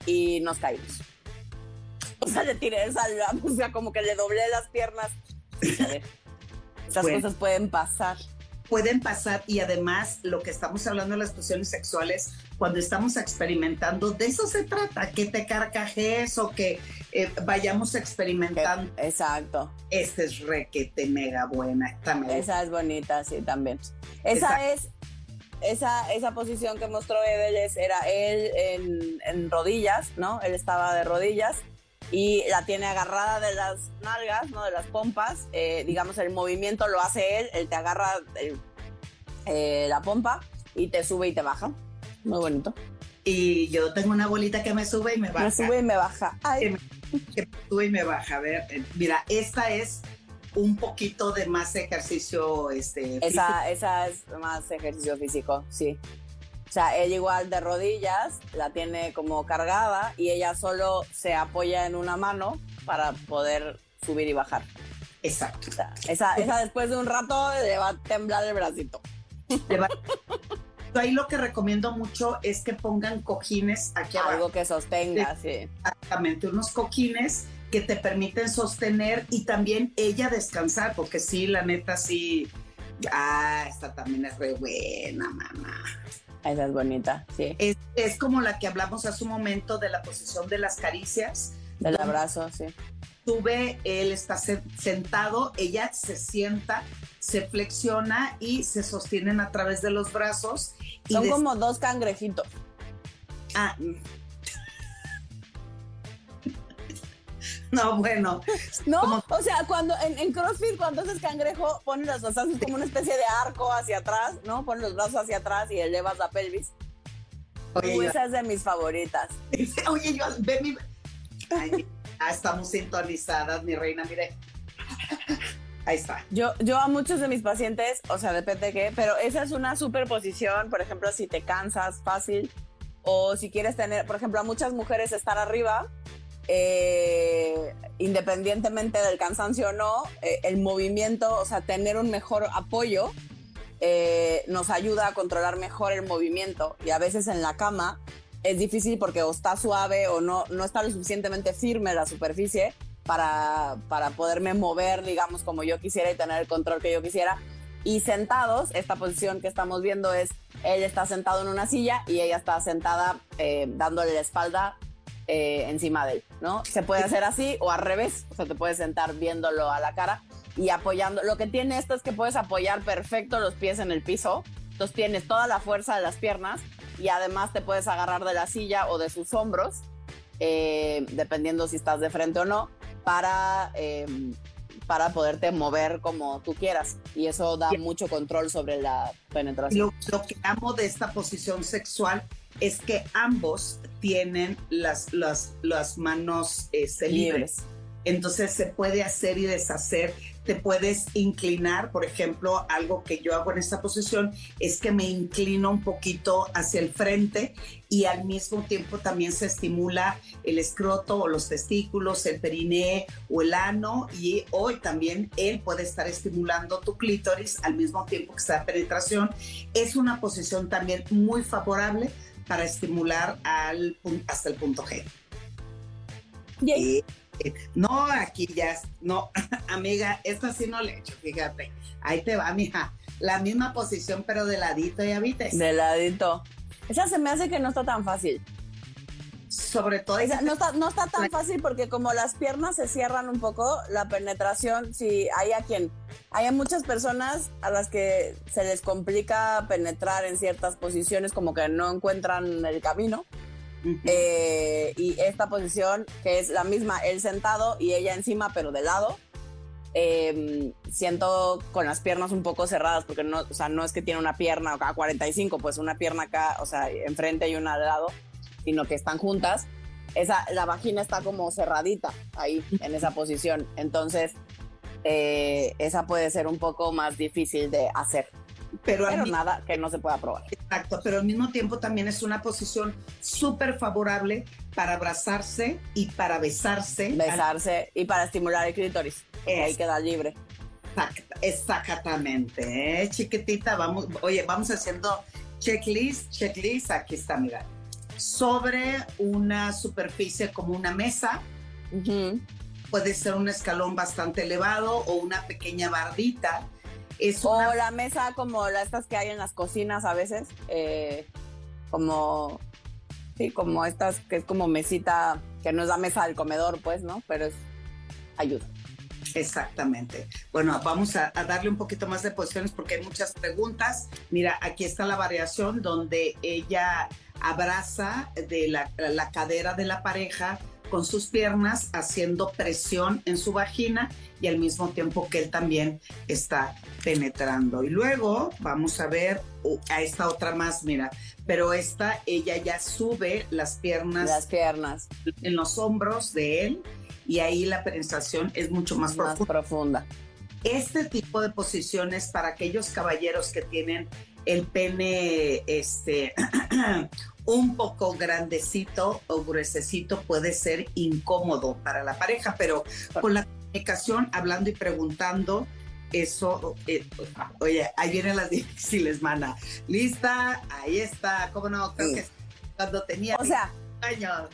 y nos caímos. O sea, le tiré esa, [laughs] o sea, como que le doblé las piernas. A ver, esas cosas pueden pasar. pueden pasar y además lo que estamos hablando de las posiciones sexuales, cuando estamos experimentando, de eso se trata, que te carcajes o que eh, vayamos experimentando. Exacto. Esta es requete mega buena. También. Esa es bonita, sí, también. Esa es, esa, esa posición que mostró Edel era él en, en rodillas, ¿no? Él estaba de rodillas y la tiene agarrada de las nalgas, ¿no? De las pompas. Eh, digamos, el movimiento lo hace él, él te agarra eh, la pompa y te sube y te baja. Muy bonito. Y yo tengo una bolita que me sube y me baja. Me sube y me baja. Que, me, sube y me baja. A ver, eh, mira, esta es un poquito de más ejercicio. Este, esa, esa es más ejercicio físico, sí. O sea, ella igual de rodillas, la tiene como cargada y ella solo se apoya en una mano para poder subir y bajar. Exacto. esa, esa después de un rato le va a temblar el bracito. [laughs] Ahí lo que recomiendo mucho es que pongan cojines aquí abajo. Algo que sostenga, sí. Exactamente, unos cojines que te permiten sostener y también ella descansar, porque sí, la neta, sí. Ah, esta también es re buena, mamá. Esa es bonita, sí. Es, como la que hablamos hace un momento de la posición de las caricias. Del abrazo, sí. Sube, él está sentado, ella se sienta, se flexiona y se sostienen a través de los brazos. Son como dos cangrejitos. Ah, [laughs] No, bueno. No, o sea, cuando en, CrossFit, cuando haces cangrejo, pones las brazos como una especie de arco hacia atrás, ¿no? Pones los brazos hacia atrás y elevas la pelvis. Oye, esa es de mis favoritas. [laughs] Oye, yo, ve mi. estamos sintonizadas, mi reina, mire. Ahí está. Yo, yo a muchos de mis pacientes, o sea, depende de qué, pero esa es una superposición, por ejemplo, si te cansas fácil o si quieres tener, por ejemplo, a muchas mujeres estar arriba eh, independientemente del cansancio o no, eh, el movimiento, o sea, tener un mejor apoyo, eh, nos ayuda a controlar mejor el movimiento. Y a veces en la cama es difícil porque o está suave o no, no está lo suficientemente firme la superficie para, para poderme mover, digamos, como yo quisiera y tener el control que yo quisiera. Y sentados, esta posición que estamos viendo es, él está sentado en una silla y ella está sentada dándole la espalda eh, encima de él, ¿no? Se puede hacer así o al revés, o sea, te puedes sentar viéndolo a la cara y apoyando. Lo que tiene esto es que puedes apoyar perfecto los pies en el piso, entonces tienes toda la fuerza de las piernas y además te puedes agarrar de la silla o de sus hombros, eh, dependiendo si estás de frente o no, para, em, para poderte mover como tú quieras. Y eso da mucho control sobre la penetración. lo que amo de esta posición sexual es que ambos tienen las, las, las manos este, libres. Entonces se puede hacer y deshacer, te puedes inclinar, por ejemplo, algo que yo hago en esta posición es que me inclino un poquito hacia el frente y al mismo tiempo también se estimula el escroto o los testículos, el periné o el ano y hoy también él puede estar estimulando tu clítoris al mismo tiempo que está penetración. Es una posición también muy favorable para estimular al, hasta el punto G. Y, eh, no, aquí ya, no, [laughs] amiga, esta sí no le he hecho, fíjate. Ahí te va, mija. La misma posición, pero de ladito, ya viste. De ladito. Esa se me hace que no está tan fácil sobre todo... no, está, no está tan fácil porque como las piernas se cierran un poco, la penetración, si hay a quien... Hay muchas personas a las que se les complica penetrar en ciertas posiciones como que no encuentran el camino. Eh, y esta posición, que es la misma, él sentado y ella encima, pero de lado, em, siento con las piernas un poco cerradas, porque no, o sea, no es que tiene una pierna acá 45, pues una pierna acá, o sea, enfrente y una de lado sino que están juntas, esa, la vagina está como cerradita ahí, en esa posición. Entonces, eh, esa puede ser un poco más difícil de hacer. Pero, nada que no se pueda probar. Exacto, pero al mismo tiempo también es una posición súper favorable para abrazarse y para besarse. Besarse y para estimular el clítoris. Ahí queda libre. Exactamente, ¿eh? chiquitita, vamos, oye, vamos haciendo checklist, checklist, aquí está, mira sobre una superficie como una mesa. Puede ser un escalón bastante elevado o una pequeña bardita. Es O una- la mesa como las estas que hay en las cocinas a veces, eh, como, sí, como estas que es como mesita, que no es la mesa del comedor, pues, ¿no? Pero es ayuda. Exactamente. Bueno, vamos a, a darle un poquito más de posiciones porque hay muchas preguntas. Mira, aquí está la variación donde ella abraza de la, la cadera de la pareja con sus piernas haciendo presión en su vagina y al mismo tiempo que él también está penetrando. Y luego vamos a ver uh, a esta otra más, mira, pero esta ella ya sube las piernas Las piernas en los hombros de él y ahí la penetración es mucho más más profunda. profunda. Este tipo de posiciones para aquellos caballeros que tienen el pene este [clears throat] un poco grandecito o gruesecito puede ser incómodo para la pareja, pero con la comunicación, hablando y preguntando, eso, eh, oye, ahí vienen las [laughs] difíciles, mana. Lista, ahí está, ¿cómo no? Creo Sí. que cuando tenía O sea, 10 años.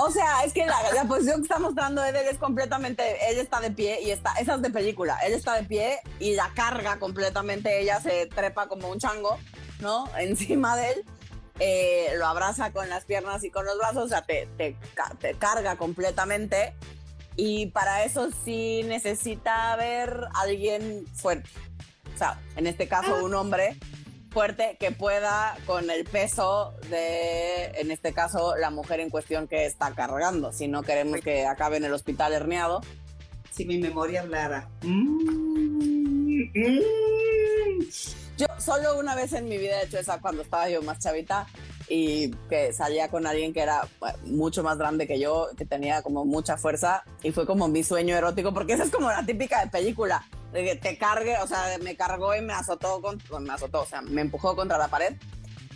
O sea, es que la, la posición que está mostrando Edel es completamente, él está de pie y está, esa es de película, él está de pie y la carga completamente, ella se trepa como un chango, ¿no? [laughs] Encima de él, eh, lo abraza con las piernas y con los brazos, o sea, te, te, te carga completamente y para eso sí necesita haber alguien fuerte, o sea, en este caso un hombre fuerte que pueda con el peso de, en este caso, la mujer en cuestión que está cargando. Si no queremos que acabe en el hospital herniado. Si mi memoria hablara. Mm, mm. Yo solo una vez en mi vida he hecho esa cuando estaba yo más chavita y que salía con alguien que era bueno, mucho más grande que yo, que tenía como mucha fuerza y fue como mi sueño erótico, porque esa es como la típica de película, te cargue, o sea, me cargó y me azotó, con, bueno, me azotó, o sea, me empujó contra la pared.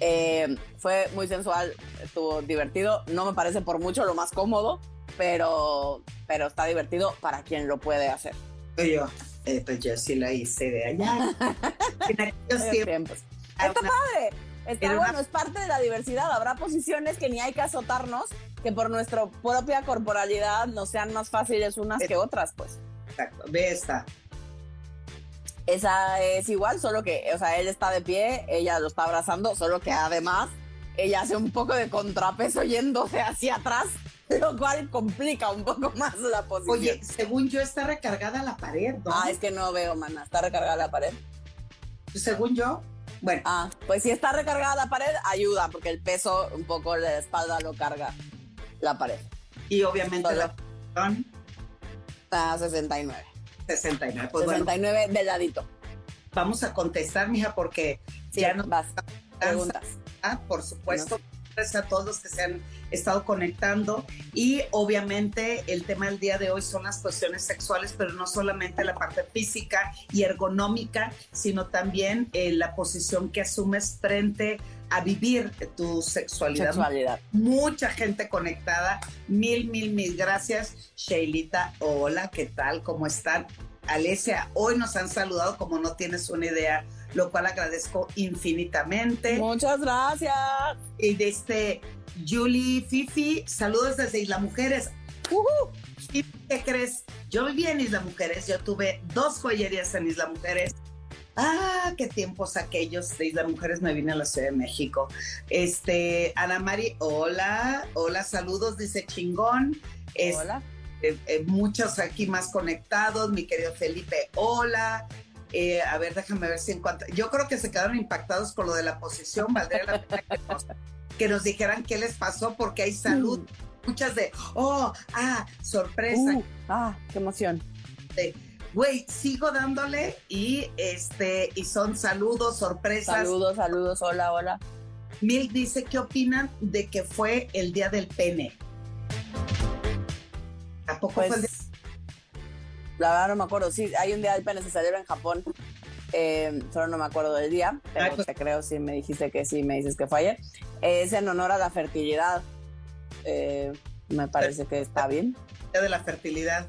Eh, fue muy sensual, estuvo divertido, no me parece por mucho lo más cómodo, pero, pero está divertido para quien lo puede hacer. Yo, eh, pues yo sí la hice de allá. [laughs] en aquellos tiempos, Está una- padre. Está era una- bueno, es parte de la diversidad. Habrá posiciones que ni hay que azotarnos, que por nuestra propia corporalidad nos sean más fáciles unas que otras, pues. Exacto, ve esta. Esa es igual, solo que, o sea, él está de pie, ella lo está abrazando, solo que además ella hace un poco de contrapeso yéndose hacia atrás, [laughs] lo cual complica un poco más la posición. Oye, según yo está recargada la pared, ¿no? ah, es que no veo, mana, está recargada la pared. Según yo, bueno, Ah, pues si está recargada la pared, ayuda, porque el peso un poco de la espalda lo carga la pared. y obviamente Solo. la posición Está 69. 69. Pues bueno, 69 de ladito. vamos a contestar, mija, porque Sí, ya no vas. Preguntas. Ah, por supuesto. Gracias a todos los que se han estado conectando y obviamente el tema del día de hoy son las cuestiones sexuales, pero no solamente la parte física y ergonómica, sino también eh, la posición que asumes frente a vivir tu sexualidad. Sexualidad. Mucha gente conectada, mil, mil, mil gracias. Sheilita, hola, ¿qué tal? ¿Cómo están? Alesia, hoy nos han saludado como no tienes una idea, lo cual agradezco infinitamente. Muchas gracias. Y de este Julie Fifi, saludos desde Isla Mujeres. ¿Y qué crees? Yo vivía en Isla Mujeres, yo tuve dos joyerías en Isla Mujeres. Ah, qué tiempos aquellos de Isla Mujeres me vine a la Ciudad de México. Este, Ana Mari, hola, hola, saludos, dice chingón. Es- Hola. eh, eh, muchos aquí más conectados, mi querido Felipe, hola. Eh, a ver, déjame ver si encuentro. Yo creo que se quedaron impactados con lo de la posición. Valdría la pena que nos, [laughs] que nos dijeran qué les pasó, porque hay salud. Muchas de, oh, ah, sorpresa. Uh, ah, qué emoción. de, Güey, sigo dándole y este y son saludos, sorpresas. Saludos, saludos. Hola, hola. Milk dice, ¿qué opinan de que fue el día del pene? ¿A poco fue el día? Pues, la verdad no me acuerdo. Sí, hay un día del pene, se celebra en Japón. Eh, solo no me acuerdo del día, pero Ay, pues- te creo si me dijiste que sí, me dices que fue ayer. Eh, es en honor a la fertilidad. Eh, me parece que está bien. Día de la fertilidad?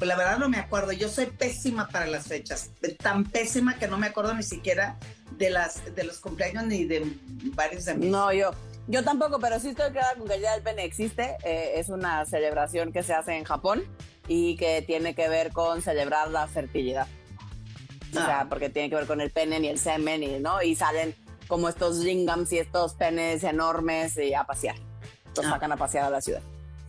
Pues la verdad no me acuerdo. Yo soy pésima para las fechas. Tan pésima que no me acuerdo ni siquiera de las de los cumpleaños ni de varios de mis. No, yo, yo tampoco, pero sí estoy clara con que el Día del Pene existe. Eh, es una celebración que se hace en Japón y que tiene que ver con celebrar la fertilidad. O sea, porque tiene que ver con el pene y el semen, y, ¿no? Y salen como estos lingams y estos penes enormes y a pasear. Los Ah. sacan a pasear a la ciudad.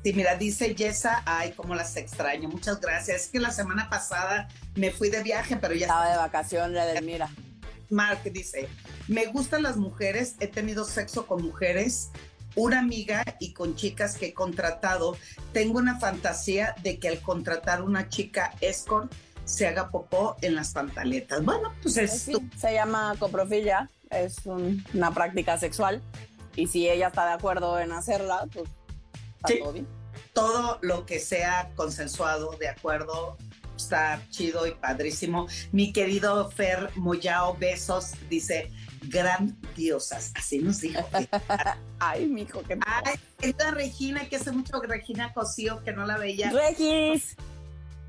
Sí, mira, dice Yesa, ay, cómo las extraño. Muchas gracias. Es que la semana pasada me fui de viaje, pero ya Estaba de vacación la Edelmira. Mark dice, me gustan las mujeres, he tenido sexo con mujeres, una amiga y con chicas que he contratado. Tengo una fantasía de que al contratar una chica escort se haga popó en las pantaletas. Bueno, pues Pues es sí, tu- se llama coprofilia, es un- una práctica sexual. Y si ella está de acuerdo en hacerla, pues está Sí. todo bien. todo lo que sea consensuado, de acuerdo, está chido y padrísimo. Mi querido Fer Moyao, besos, dice, grandiosas. Así nos dijo. [laughs] Ay, mijo, qué Ay, querida Regina, que hace mucho Regina Cosío que no la veía. Regis,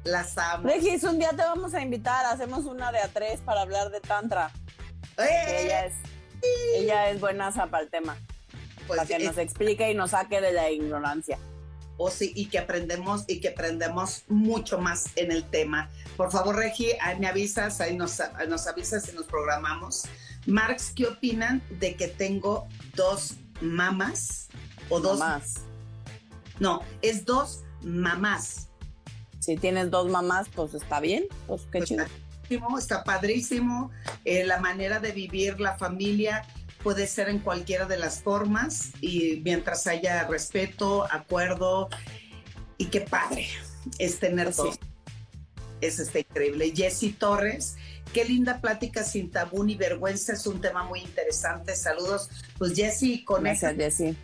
Las amo. Regis, un día te vamos a invitar, hacemos una de a tres para hablar de tantra. ¡Eh! ella es, ella es buenaza para el tema, Pues, para que nos explique y nos saque de la ignorancia. o sí, y que aprendemos y que aprendemos mucho más en el tema. Por favor, Regi, ahí me avisas, ahí nos, nos avisas y nos programamos. Marx, ¿qué opinan de que tengo dos mamás? O dos, Mamás. no, es dos mamás. Si tienes dos mamás, pues está bien, pues qué Pues, chido. Está padrísimo. Eh, la manera de vivir la familia puede ser en cualquiera de las formas y mientras haya respeto, acuerdo y qué padre es tener dos. Eso está increíble. Jessy Torres, qué linda plática sin tabú ni vergüenza, es un tema muy interesante. Saludos. Pues Jessy, con Gracias, Jessy.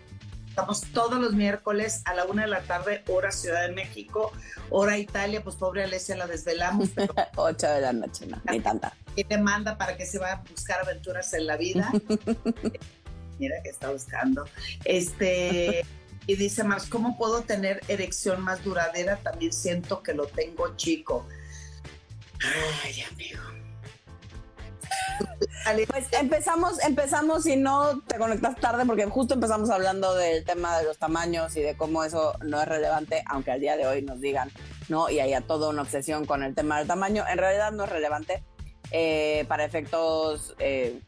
Estamos todos los miércoles a la una de la tarde, hora Ciudad de México, hora Italia, pues pobre Alesia la desvelamos, pero [laughs] Ocho de la noche, no, ni tanta. ¿Qué te manda para que se vaya a buscar aventuras en la vida? [laughs] Mira que está buscando. Este, y dice Marx, ¿cómo puedo tener erección más duradera? También siento que lo tengo chico. Ay, amigo. Pues empezamos, empezamos y no te conectas tarde porque justo empezamos hablando del tema de los tamaños y de cómo eso no es relevante, aunque al día de hoy nos digan, ¿no? Y haya toda una obsesión con el tema del tamaño. En realidad no es relevante eh, para efectos eh,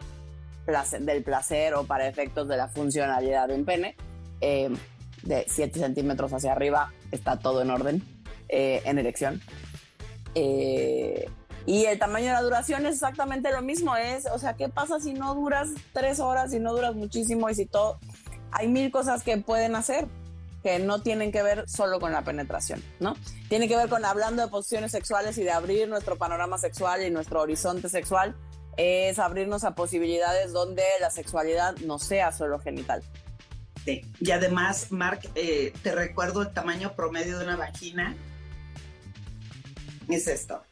place- del placer o para efectos de la funcionalidad de un pene. Eh, de 7 centímetros hacia arriba está todo en orden, eh, en erección. Eh, y el tamaño de la duración es exactamente lo mismo, es, o sea, ¿qué pasa si no duras tres horas, si no duras muchísimo y si todo? Hay mil cosas que pueden hacer que no tienen que ver solo con la penetración, ¿no? Tiene que ver con hablando de posiciones sexuales y de abrir nuestro panorama sexual y nuestro horizonte sexual, es abrirnos a posibilidades donde la sexualidad no sea solo genital. Sí. Y además, Mark, eh, te recuerdo el tamaño promedio de una vagina. Es esto.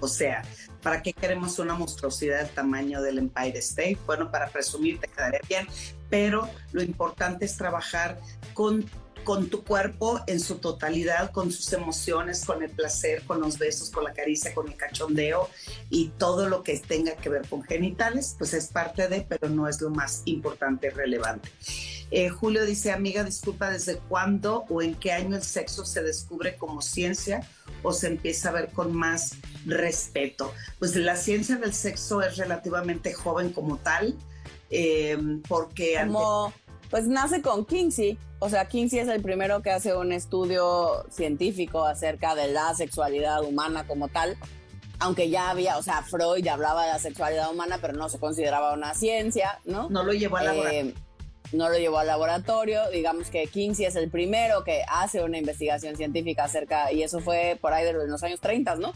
O sea, ¿para qué queremos una monstruosidad del tamaño del Empire State? Bueno, para presumir te quedaría bien, pero lo importante es trabajar con, con tu cuerpo en su totalidad, con sus emociones, con el placer, con los besos, con la caricia, con el cachondeo y todo lo que tenga que ver con genitales, pues es parte de, pero no es lo más importante y relevante. Eh, Julio dice, amiga, disculpa, ¿desde cuándo o en qué año el sexo se descubre como ciencia o se empieza a ver con más respeto? Pues la ciencia del sexo es relativamente joven como tal, eh, porque... ante- Como, pues nace con Kinsey. O sea, Kinsey es el primero que hace un estudio científico acerca de la sexualidad humana como tal. Aunque ya había, o sea, Freud ya hablaba de la sexualidad humana, pero no se consideraba una ciencia, ¿no? no lo llevó a la Eh, no lo llevó al laboratorio. Digamos que Kinsey es el primero que hace una investigación científica acerca, y eso fue por ahí de los, años 30, ¿no?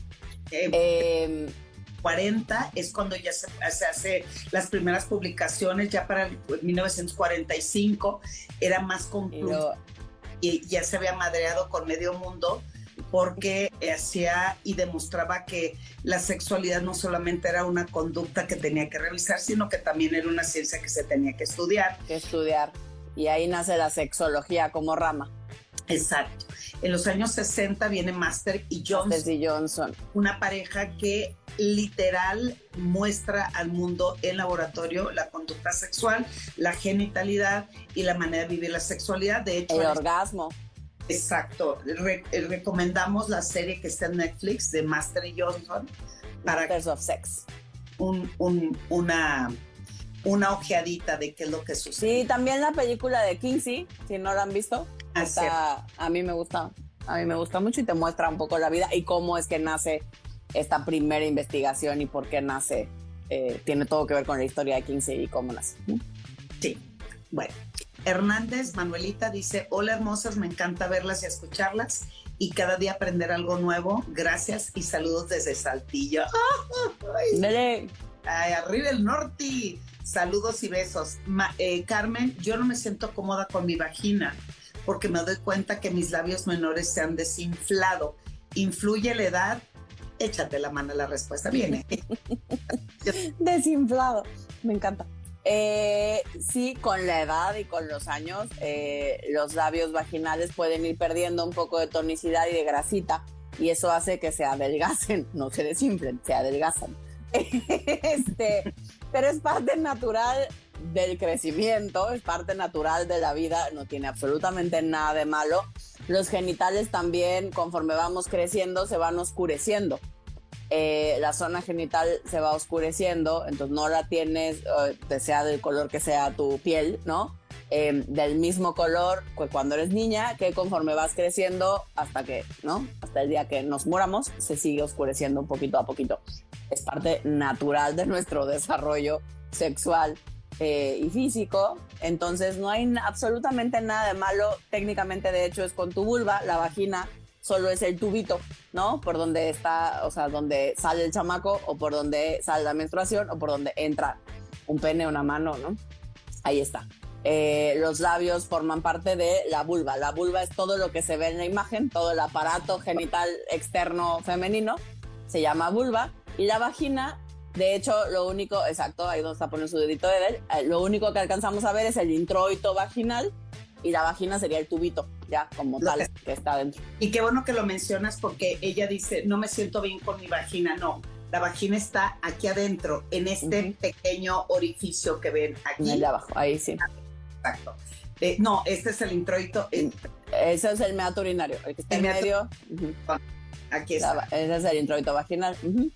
Eh, 40 es cuando ya se, se hace las primeras publicaciones, ya para el 1945 era más y luego- y ya se había madreado con medio mundo porque hacía y demostraba que la sexualidad no solamente era una conducta que tenía que revisar, sino que también era una ciencia que se tenía que estudiar. que estudiar. Y ahí nace la sexología como rama. Exacto. En los años 60 viene Master y Johnson, Tessy Johnson. una pareja que literal muestra al mundo en laboratorio la conducta sexual, la genitalidad y la manera de vivir la sexualidad. De hecho, El orgasmo. Exacto. Re- eh, recomendamos la serie que está en Netflix de Master Johnson. para Masters of Sex. un, un, una, una ojeadita de qué es lo que sucede. Sí, también la película de Kinsey, si no la han visto, Ah, está- a mí me gusta, a mí me gusta mucho y te muestra un poco la vida y cómo es que nace esta primera investigación y por qué nace. eh, tiene todo que ver con la historia de Kinsey y cómo nace. Sí. Bueno, Hernández, Manuelita dice, hola hermosas, me encanta verlas y escucharlas y cada día aprender algo nuevo. Gracias y saludos desde Saltillo. [laughs] Ay, Dele. ay, arriba el norte. Saludos y besos. Ma- eh, Carmen, yo no me siento cómoda con mi vagina porque me doy cuenta que mis labios menores se han desinflado. ¿Influye la edad? Échate la mano la respuesta. Viene. [laughs] Desinflado. Me encanta. Eh, sí, con la edad y con los años, eh, los labios vaginales pueden ir perdiendo un poco de tonicidad y de grasita, y eso hace que se adelgacen, [laughs] no se desinflen, se adelgazan. [laughs] este, pero es parte natural del crecimiento, es parte natural de la vida, no tiene absolutamente nada de malo. Los genitales también, conforme vamos creciendo, se van oscureciendo eh, la zona genital se va oscureciendo, entonces no la tienes, eh, sea del color que sea tu piel, ¿no? Eh, del mismo color que cuando eres niña, que conforme vas creciendo hasta que, ¿no? Hasta el día que nos muramos, se sigue oscureciendo un poquito a poquito. Es parte natural de nuestro [laughs] desarrollo sexual eh, y físico, entonces no hay absolutamente nada de malo, técnicamente de hecho es con tu vulva, la vagina solo es el tubito, ¿no? Por donde está, o sea, donde sale el chamaco o por donde sale la menstruación o por donde entra un pene una mano, ¿no? Ahí está. Eh, los labios forman parte de la vulva. La vulva es todo lo que se ve en la imagen, todo el aparato genital externo femenino, se llama vulva. Y la vagina, de hecho, lo único, exacto, ahí donde está poniendo su dedito de él, eh, lo único que alcanzamos a ver es el introito vaginal y la vagina sería el tubito, ya como Lo tal, que está dentro. Y qué bueno que lo mencionas porque ella dice, no me siento bien con mi vagina. No, la vagina está aquí adentro, en este pequeño orificio que ven En aquí. de abajo, ahí sí. Exacto. Eh, no, este es el introito. eh, Ese es el meato urinario, el que está El en medio. aquí está. ese es el introito vaginal. ujú.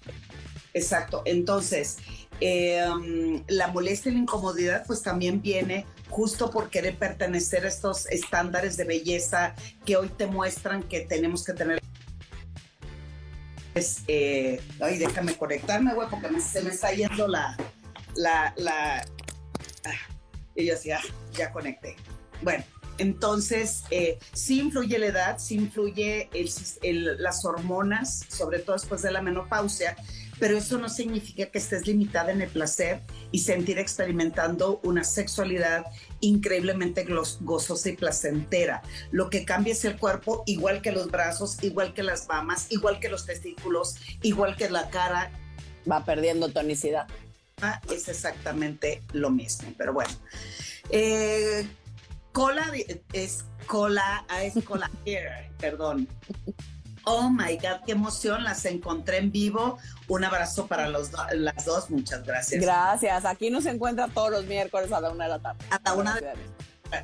Exacto. Entonces, eh, la molestia y la incomodidad pues también viene justo por querer pertenecer a estos estándares de belleza que hoy te muestran que tenemos que tener. Es, eh, ay, déjame conectarme, güey, porque me- se me está yendo la, la, la, ah, y yo decía, ya conecté. Bueno, entonces, eh, sí influye la edad, sí influye el el- las hormonas, sobre todo después de la menopausia, pero eso no significa que estés limitada en el placer y sentir experimentando una sexualidad increíblemente gozosa y placentera. Lo que cambia es el cuerpo, igual que los brazos, igual que las mamas, igual que los testículos, igual que la cara, Va perdiendo tonicidad. Ah, es exactamente lo mismo, pero bueno. Eh, cola es cola, ah, es cola [laughs] hair, perdón. Oh my God, qué emoción, las encontré en vivo. Un abrazo para los do- las dos, muchas gracias. Gracias. Aquí nos encuentra todos los miércoles a la una de la tarde. A la una de-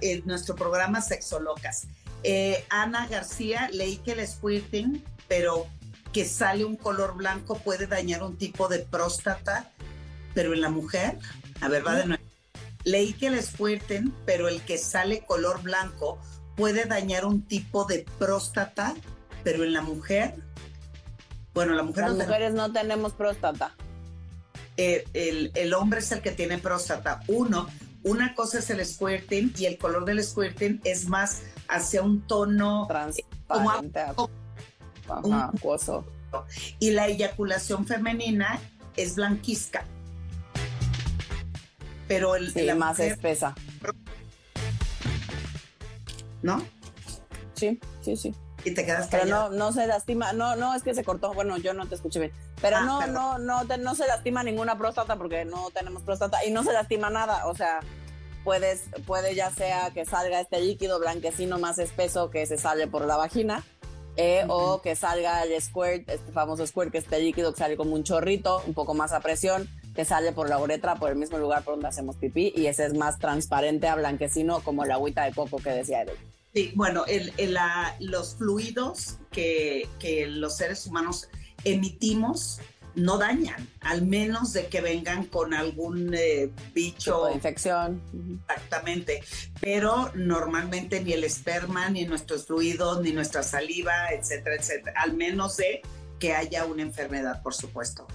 en nuestro programa Sexolocas. Eh, Ana García, leí que el squirting, pero que sale un color blanco puede dañar un tipo de próstata, pero en la mujer, a ver, va de nuevo. Leí que el squirting, pero el que sale color blanco puede dañar un tipo de próstata, pero en la mujer, bueno, la mujer Las no mujeres no tenemos próstata. eh, el, el hombre es el que tiene próstata. Uno, una cosa es el squirting y el color del squirting es más hacia un tono Transparente. un- Ajá, acuoso. y la eyaculación femenina es blanquizca. Pero el Sí, la más mujer, espesa. ¿no? Sí, sí, sí. Y te quedas Pero callado. no, no se lastima, no, no, es que se cortó, bueno, yo no te escuché bien, pero Ah, no, perdón. no, no, te- no se lastima ninguna próstata porque no tenemos próstata y no se lastima nada, o sea, puedes, puede ya sea que salga este líquido blanquecino más espeso que se sale por la vagina, eh, o que salga el squirt, este famoso squirt, que es este líquido que sale como un chorrito, un poco más a presión, que sale por la uretra, por el mismo lugar por donde hacemos pipí, y ese es más transparente a blanquecino como la agüita de coco que decía él. Sí, bueno, el, el, la- los fluidos que, que los seres humanos emitimos no dañan, al menos de que vengan con algún eh, bicho. O infección. Exactamente. Pero normalmente ni el esperma, ni nuestros fluidos, ni nuestra saliva, etcétera, etcétera. Al menos de que haya una enfermedad, por supuesto.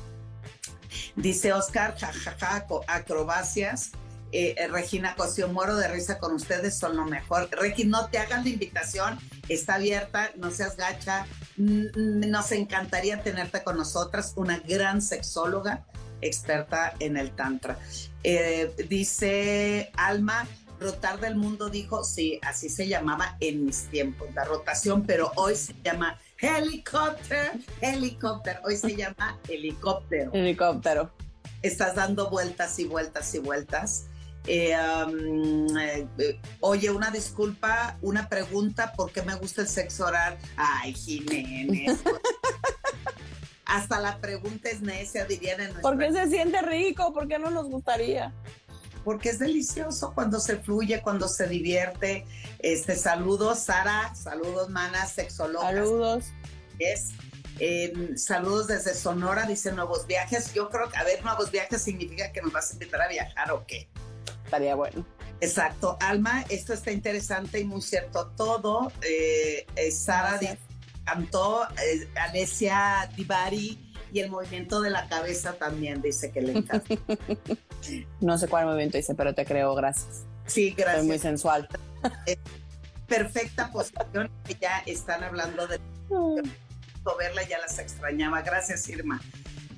Dice Oscar, jajaja, acrobacias. Eh, eh, Regina Cosío, muero de risa con ustedes, son lo mejor. Regi, no te hagas la invitación, está abierta, no seas gacha. Nos encantaría tenerte con nosotras, una gran sexóloga experta en el Tantra. Eh, dice Alma, rotar del mundo dijo, sí, así se llamaba en mis tiempos, la rotación, pero hoy se llama helicóptero, helicóptero, hoy se llama helicóptero. [laughs] Helicóptero. Estás dando vueltas y vueltas y vueltas. Eh, um, eh, oye, una disculpa, una pregunta, ¿por qué me gusta el sexo oral? Ay, Jiménez. [laughs] Hasta la pregunta es necia, dirían en nuestra... ¿Por qué se siente rico? ¿Por qué no nos gustaría? Porque es delicioso cuando se fluye, cuando se divierte. Este, saludos, Sara, saludos, mana, sexología. Saludos. Es, em, saludos desde Sonora, dice nuevos viajes. Yo creo que, a ver, nuevos viajes significa que nos vas a invitar a viajar o qué estaría bueno. Exacto, Alma, esto está interesante y muy cierto todo. Eh, eh, Sara cantó, eh, Alesia Divari y el movimiento de la cabeza también dice que le encanta. [laughs] no sé cuál movimiento dice, pero te creo, gracias. Sí, gracias. Soy muy sensual. [laughs] perfecta posición, ya están hablando de verla, ya las extrañaba. Gracias, Irma.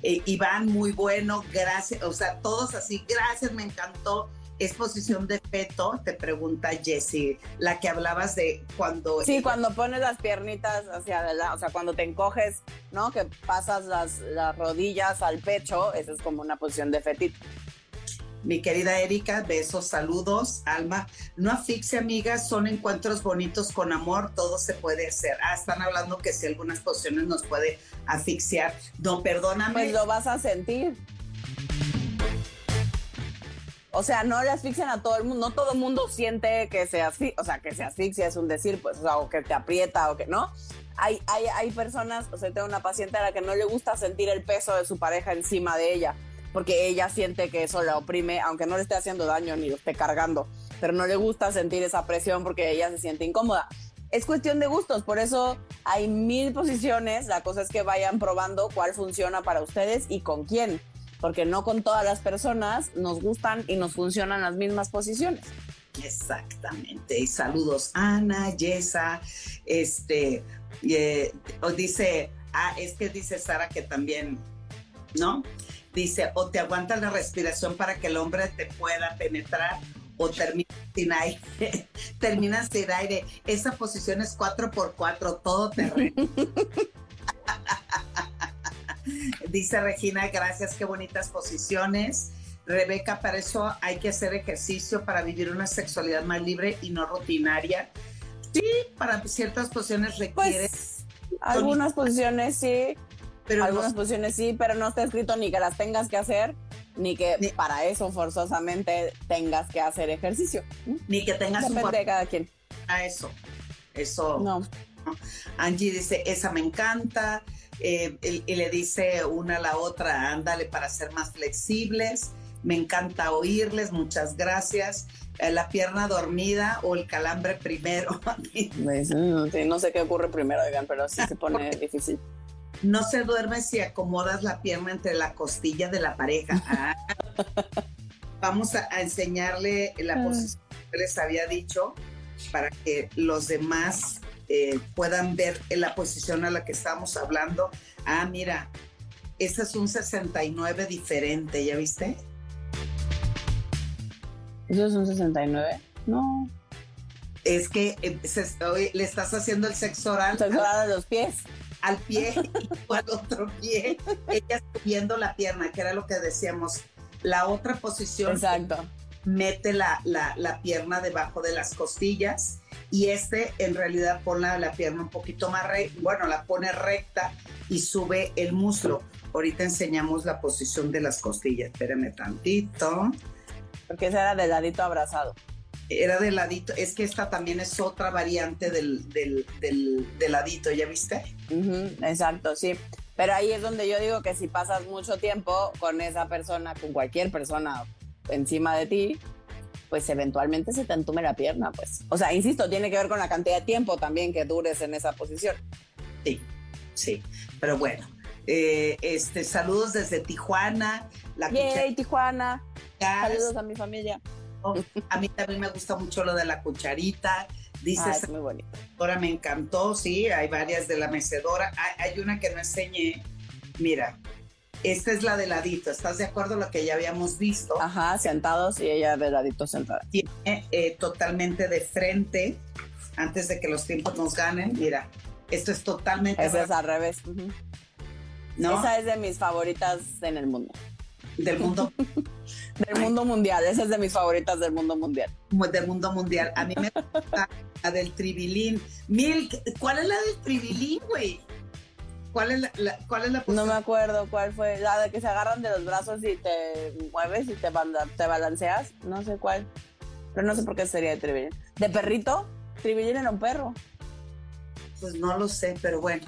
Iván, muy bueno, gracias, o sea, todos así, gracias, me encantó es posición de feto, te pregunta Jessie, la que hablabas de cuando... Sí, cuando pones las piernitas hacia adelante, o sea, cuando te encoges, ¿no? Que pasas las, las rodillas al pecho, esa es como una posición de fetito. Mi querida Erika, besos, saludos, Alma. No asfixia, amigas, son encuentros bonitos con amor, todo se puede hacer. Ah, están hablando que si algunas posiciones nos puede asfixiar. No, perdóname. Pues lo vas a sentir. O sea, no le asfixian a todo el mundo, no todo el mundo siente que se asfixia, o sea, que se asfixia es un decir, pues, o, o que te aprieta o que no. Hay, hay, hay personas, o sea, tengo una paciente a la que no le gusta sentir el peso de su pareja encima de ella, porque ella siente que eso la oprime, aunque no le esté haciendo daño ni lo esté cargando, pero no le gusta sentir esa presión porque ella se siente incómoda. Es cuestión de gustos, por eso hay mil posiciones, la cosa es que vayan probando cuál funciona para ustedes y con quién porque no con todas las personas nos gustan y nos funcionan las mismas posiciones. Exactamente. Y saludos Ana, Yesa, este, eh, dice, ah, es que dice Sara que también, ¿no? Dice, o te aguanta la respiración para que el hombre te pueda penetrar o termina sin aire, [laughs] termina sin aire. Esa posición es 4x4, todo terreno. [laughs] Dice Regina, gracias, qué bonitas posiciones. Rebeca, para eso hay que hacer ejercicio para vivir una sexualidad más libre y no rutinaria. Sí, para ciertas posiciones requiere. Pues, algunas posiciones sí, pero algunas posiciones sí, pero no está escrito ni que las tengas que hacer, ni que para eso forzosamente tengas que hacer ejercicio. Ni que tengas Depende de cada quien. A eso, eso. No. Angie dice, esa me encanta. Eh, y, le dice una a la otra, ándale para ser más flexibles. Me encanta oírles, muchas gracias. Eh, la pierna dormida o el calambre primero. [laughs] Pues, no sé qué ocurre primero, oigan, pero sí se pone [laughs] difícil. No se duerme si acomodas la pierna entre la costilla de la pareja. [laughs] Ah. vamos a, enseñarle la ah. posición que les había dicho para que los demás eh, puedan ver la posición a la que estamos hablando. Ah, mira, ese es un 69 diferente, ¿ya viste? ¿Eso es un 69? No. Es que eh, le estás haciendo el sexo oral. Sexo oral a los pies. Al pie y [laughs] al otro pie. Ella subiendo la pierna, que era lo que decíamos. La otra posición. Exacto. Mete la, la, la pierna debajo de las costillas y este en realidad pone la pierna un poquito más recta, bueno, la pone recta y sube el muslo. Ahorita enseñamos la posición de las costillas, espérame tantito. Porque esa era de ladito abrazado. Era de ladito, es que esta también es otra variante del, del, ladito, ¿ya viste? exacto, sí. Pero ahí es donde yo digo que si pasas mucho tiempo con esa persona, con cualquier persona encima de ti, pues eventualmente se te entume la pierna, pues. O sea, insisto, tiene que ver con la cantidad de tiempo también que dures en esa posición. Sí, sí, pero bueno. Eh, este, saludos desde Tijuana. La Yay, Tijuana. Saludos a mi familia. A mí también me gusta mucho lo de la cucharita. Dices, es muy bonito. Ahora me encantó, sí, hay varias de la mecedora. Hay, una que no enseñé. Mira, esta es la de ladito. ¿Estás de acuerdo lo que ya habíamos visto? Ajá, sentados y ella de ladito sentada. Tiene eh, totalmente de frente, antes de que los tiempos nos ganen. Mira, esto es totalmente. Esa es al revés. ¿No? Esa es de mis favoritas en el mundo. Del mundo. [laughs] del mundo mundial. Esa es de mis favoritas del mundo mundial. Del mundo mundial. A mí me gusta [laughs] la del tribilín. Milk, ¿cuál es la del tribilín, güey? ¿Cuál es la, cuál es la No me acuerdo cuál fue. La de que se agarran de los brazos y te mueves y te, te balanceas. No sé cuál. Pero no sé por qué sería de tribilín. ¿De perrito? Tribilín era un perro. Pues no lo sé, pero bueno.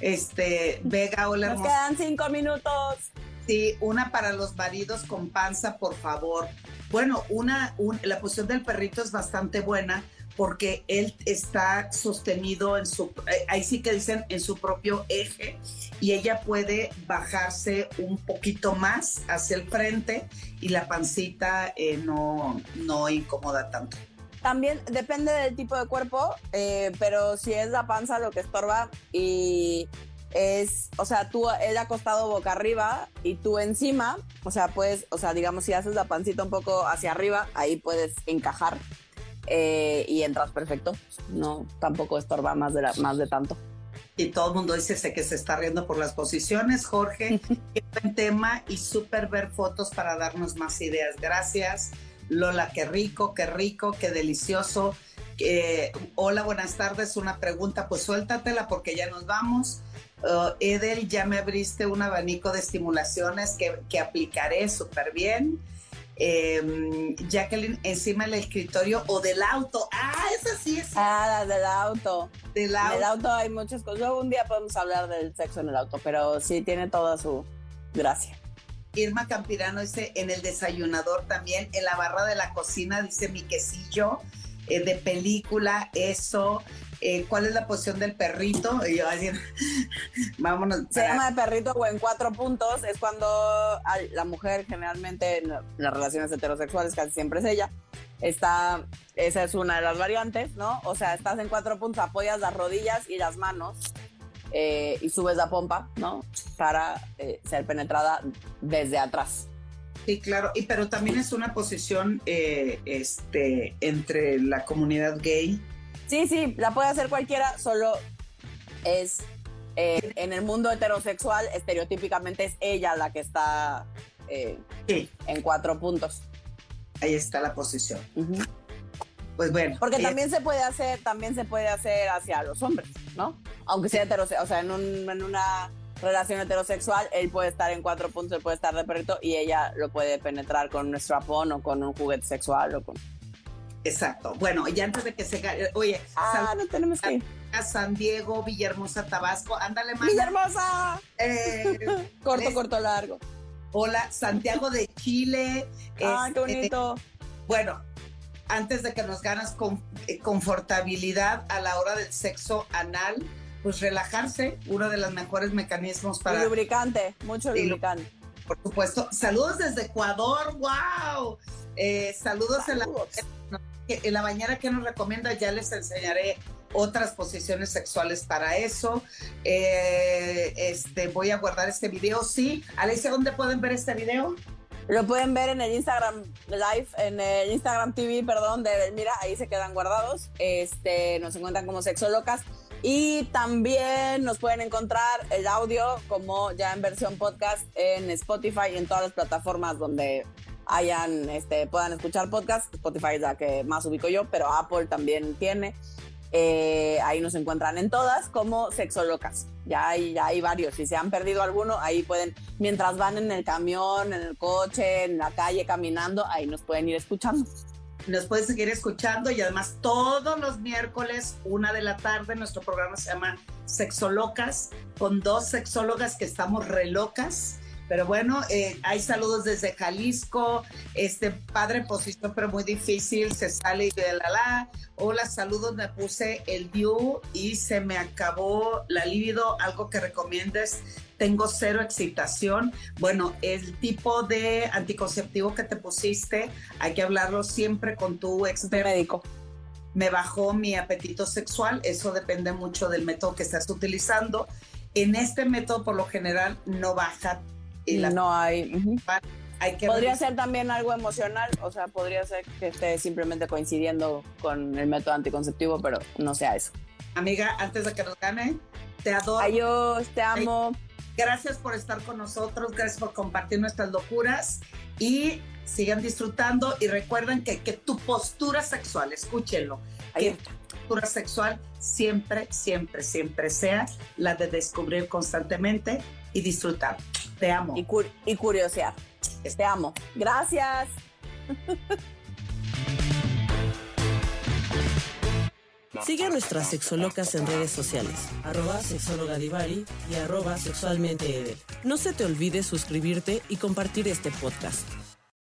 Este, Vega, hola. Nos quedan cinco minutos. Sí, una para los maridos con panza, por favor. Bueno, una, la posición del perrito es bastante buena porque él está sostenido en su, eh, ahí sí que dicen en su propio eje y ella puede bajarse un poquito más hacia el frente y la pancita eh, no, no incomoda tanto. También depende del tipo de cuerpo, eh, pero si es la panza lo que estorba y es, o sea, tú, él acostado boca arriba y tú encima, o sea, puedes, o sea, digamos, si haces la pancita un poco hacia arriba, ahí puedes encajar eh, y entras perfecto. No, tampoco estorba más de, la, más de tanto. Y todo el mundo dice que se está riendo por las posiciones. Jorge, [laughs] qué buen tema y súper ver fotos para darnos más ideas. Gracias. Lola, qué rico, qué rico, qué delicioso. hola, buenas tardes. Una pregunta, pues suéltatela porque ya nos vamos. Uh, Edel, ya me abriste un abanico de estimulaciones que, aplicaré súper bien. Em, Jacqueline, encima del escritorio o del auto. Ah, esa sí es. Ah, del auto. Del auto. En el auto hay muchas cosas. Un día podemos hablar del sexo en el auto, pero sí tiene toda su gracia. Irma Campirano dice en el desayunador también, en la barra de la cocina dice mi quesillo eh, de película, eso. Eh, ¿Cuál es la posición del perrito? Y yo así, [laughs] vámonos. Se llama de perrito o en cuatro puntos. Es cuando la mujer generalmente en las relaciones heterosexuales, casi siempre es ella, está, esa es una de las variantes, ¿no? O sea, estás en cuatro puntos, apoyas las rodillas y las manos eh, y subes la pompa, ¿no? Para eh, ser penetrada desde atrás. Sí, claro, y pero también es una posición eh, este, entre la comunidad gay. Sí, sí, la puede hacer cualquiera, solo es en el mundo heterosexual, estereotípicamente es ella la que está en cuatro puntos. Ahí está la posición pues bueno. Porque también se puede hacer, también se puede hacer hacia los hombres, ¿no? Aunque sea heterosexual, o sea, en, una relación heterosexual, él puede estar en cuatro puntos, él puede estar de perrito y ella lo puede penetrar con un strapón o con un juguete sexual o con... Exacto. Bueno, y antes de que se... Oye, ah, no tenemos que ir. A San Diego, Villahermosa, Tabasco. Ándale, más. ¡Villahermosa! Eh, [laughs] corto, corto, largo. Hola, Santiago de Chile. Ah, qué este, bonito. bueno, antes de que nos ganas con, eh, confortabilidad a la hora del sexo anal, pues relajarse, uno de los mejores mecanismos para... Y lubricante, mucho lubricante. Por supuesto. Saludos desde Ecuador, wow. Eh, saludos, En, la, en la bañera que nos recomienda, ya les enseñaré otras posiciones sexuales para eso. Eh, este, voy a guardar este video, sí. Alicia, ¿dónde pueden ver este video? Lo pueden ver en el Instagram Live, en el Instagram TV, perdón, de Mira, ahí se quedan guardados. Este, nos encuentran como Sexo Locas. Y también nos pueden encontrar el audio como ya en versión podcast en Spotify y en todas las plataformas donde hayan, este, puedan escuchar podcast. Spotify es la que más ubico yo, pero Apple también tiene. Eh, ahí nos encuentran en todas como Sexolocas. Ya hay, ya hay varios. Si se han perdido alguno, ahí pueden, mientras van en el camión, en el coche, en la calle, caminando, ahí nos pueden ir escuchando. Nos puedes seguir escuchando y además todos los miércoles, una de la tarde, nuestro programa se llama Sexolocas, con dos sexólogas que estamos relocas pero bueno, eh, hay saludos desde Jalisco, este padre posición pero muy difícil, se sale de la la. Hola, saludos, me puse el Diu y se me acabó la libido, algo que recomiendes. Tengo cero excitación. Bueno, el tipo de anticonceptivo que te pusiste, hay que hablarlo siempre con tu experto. Médico me bajó mi apetito sexual, eso depende mucho del método que estás utilizando. En este método, por lo general, no baja no hay. podría ser también algo emocional, o sea, podría ser que esté simplemente coincidiendo con el método anticonceptivo, pero no sea eso. Amiga, antes de que nos gane, te adoro. Adiós, te amo. Gracias por estar con nosotros, gracias por compartir nuestras locuras y sigan disfrutando y recuerden que, que tu postura sexual, escúchenlo, que tu postura sexual siempre, siempre, siempre sea la de descubrir constantemente y disfrutar. Te amo. Y, cur y curiosidad. Te amo. Gracias. [laughs] Sigue a nuestras sexolocas en redes sociales, arroba sexologadivari y arroba sexualmente No se te olvide suscribirte y compartir este podcast.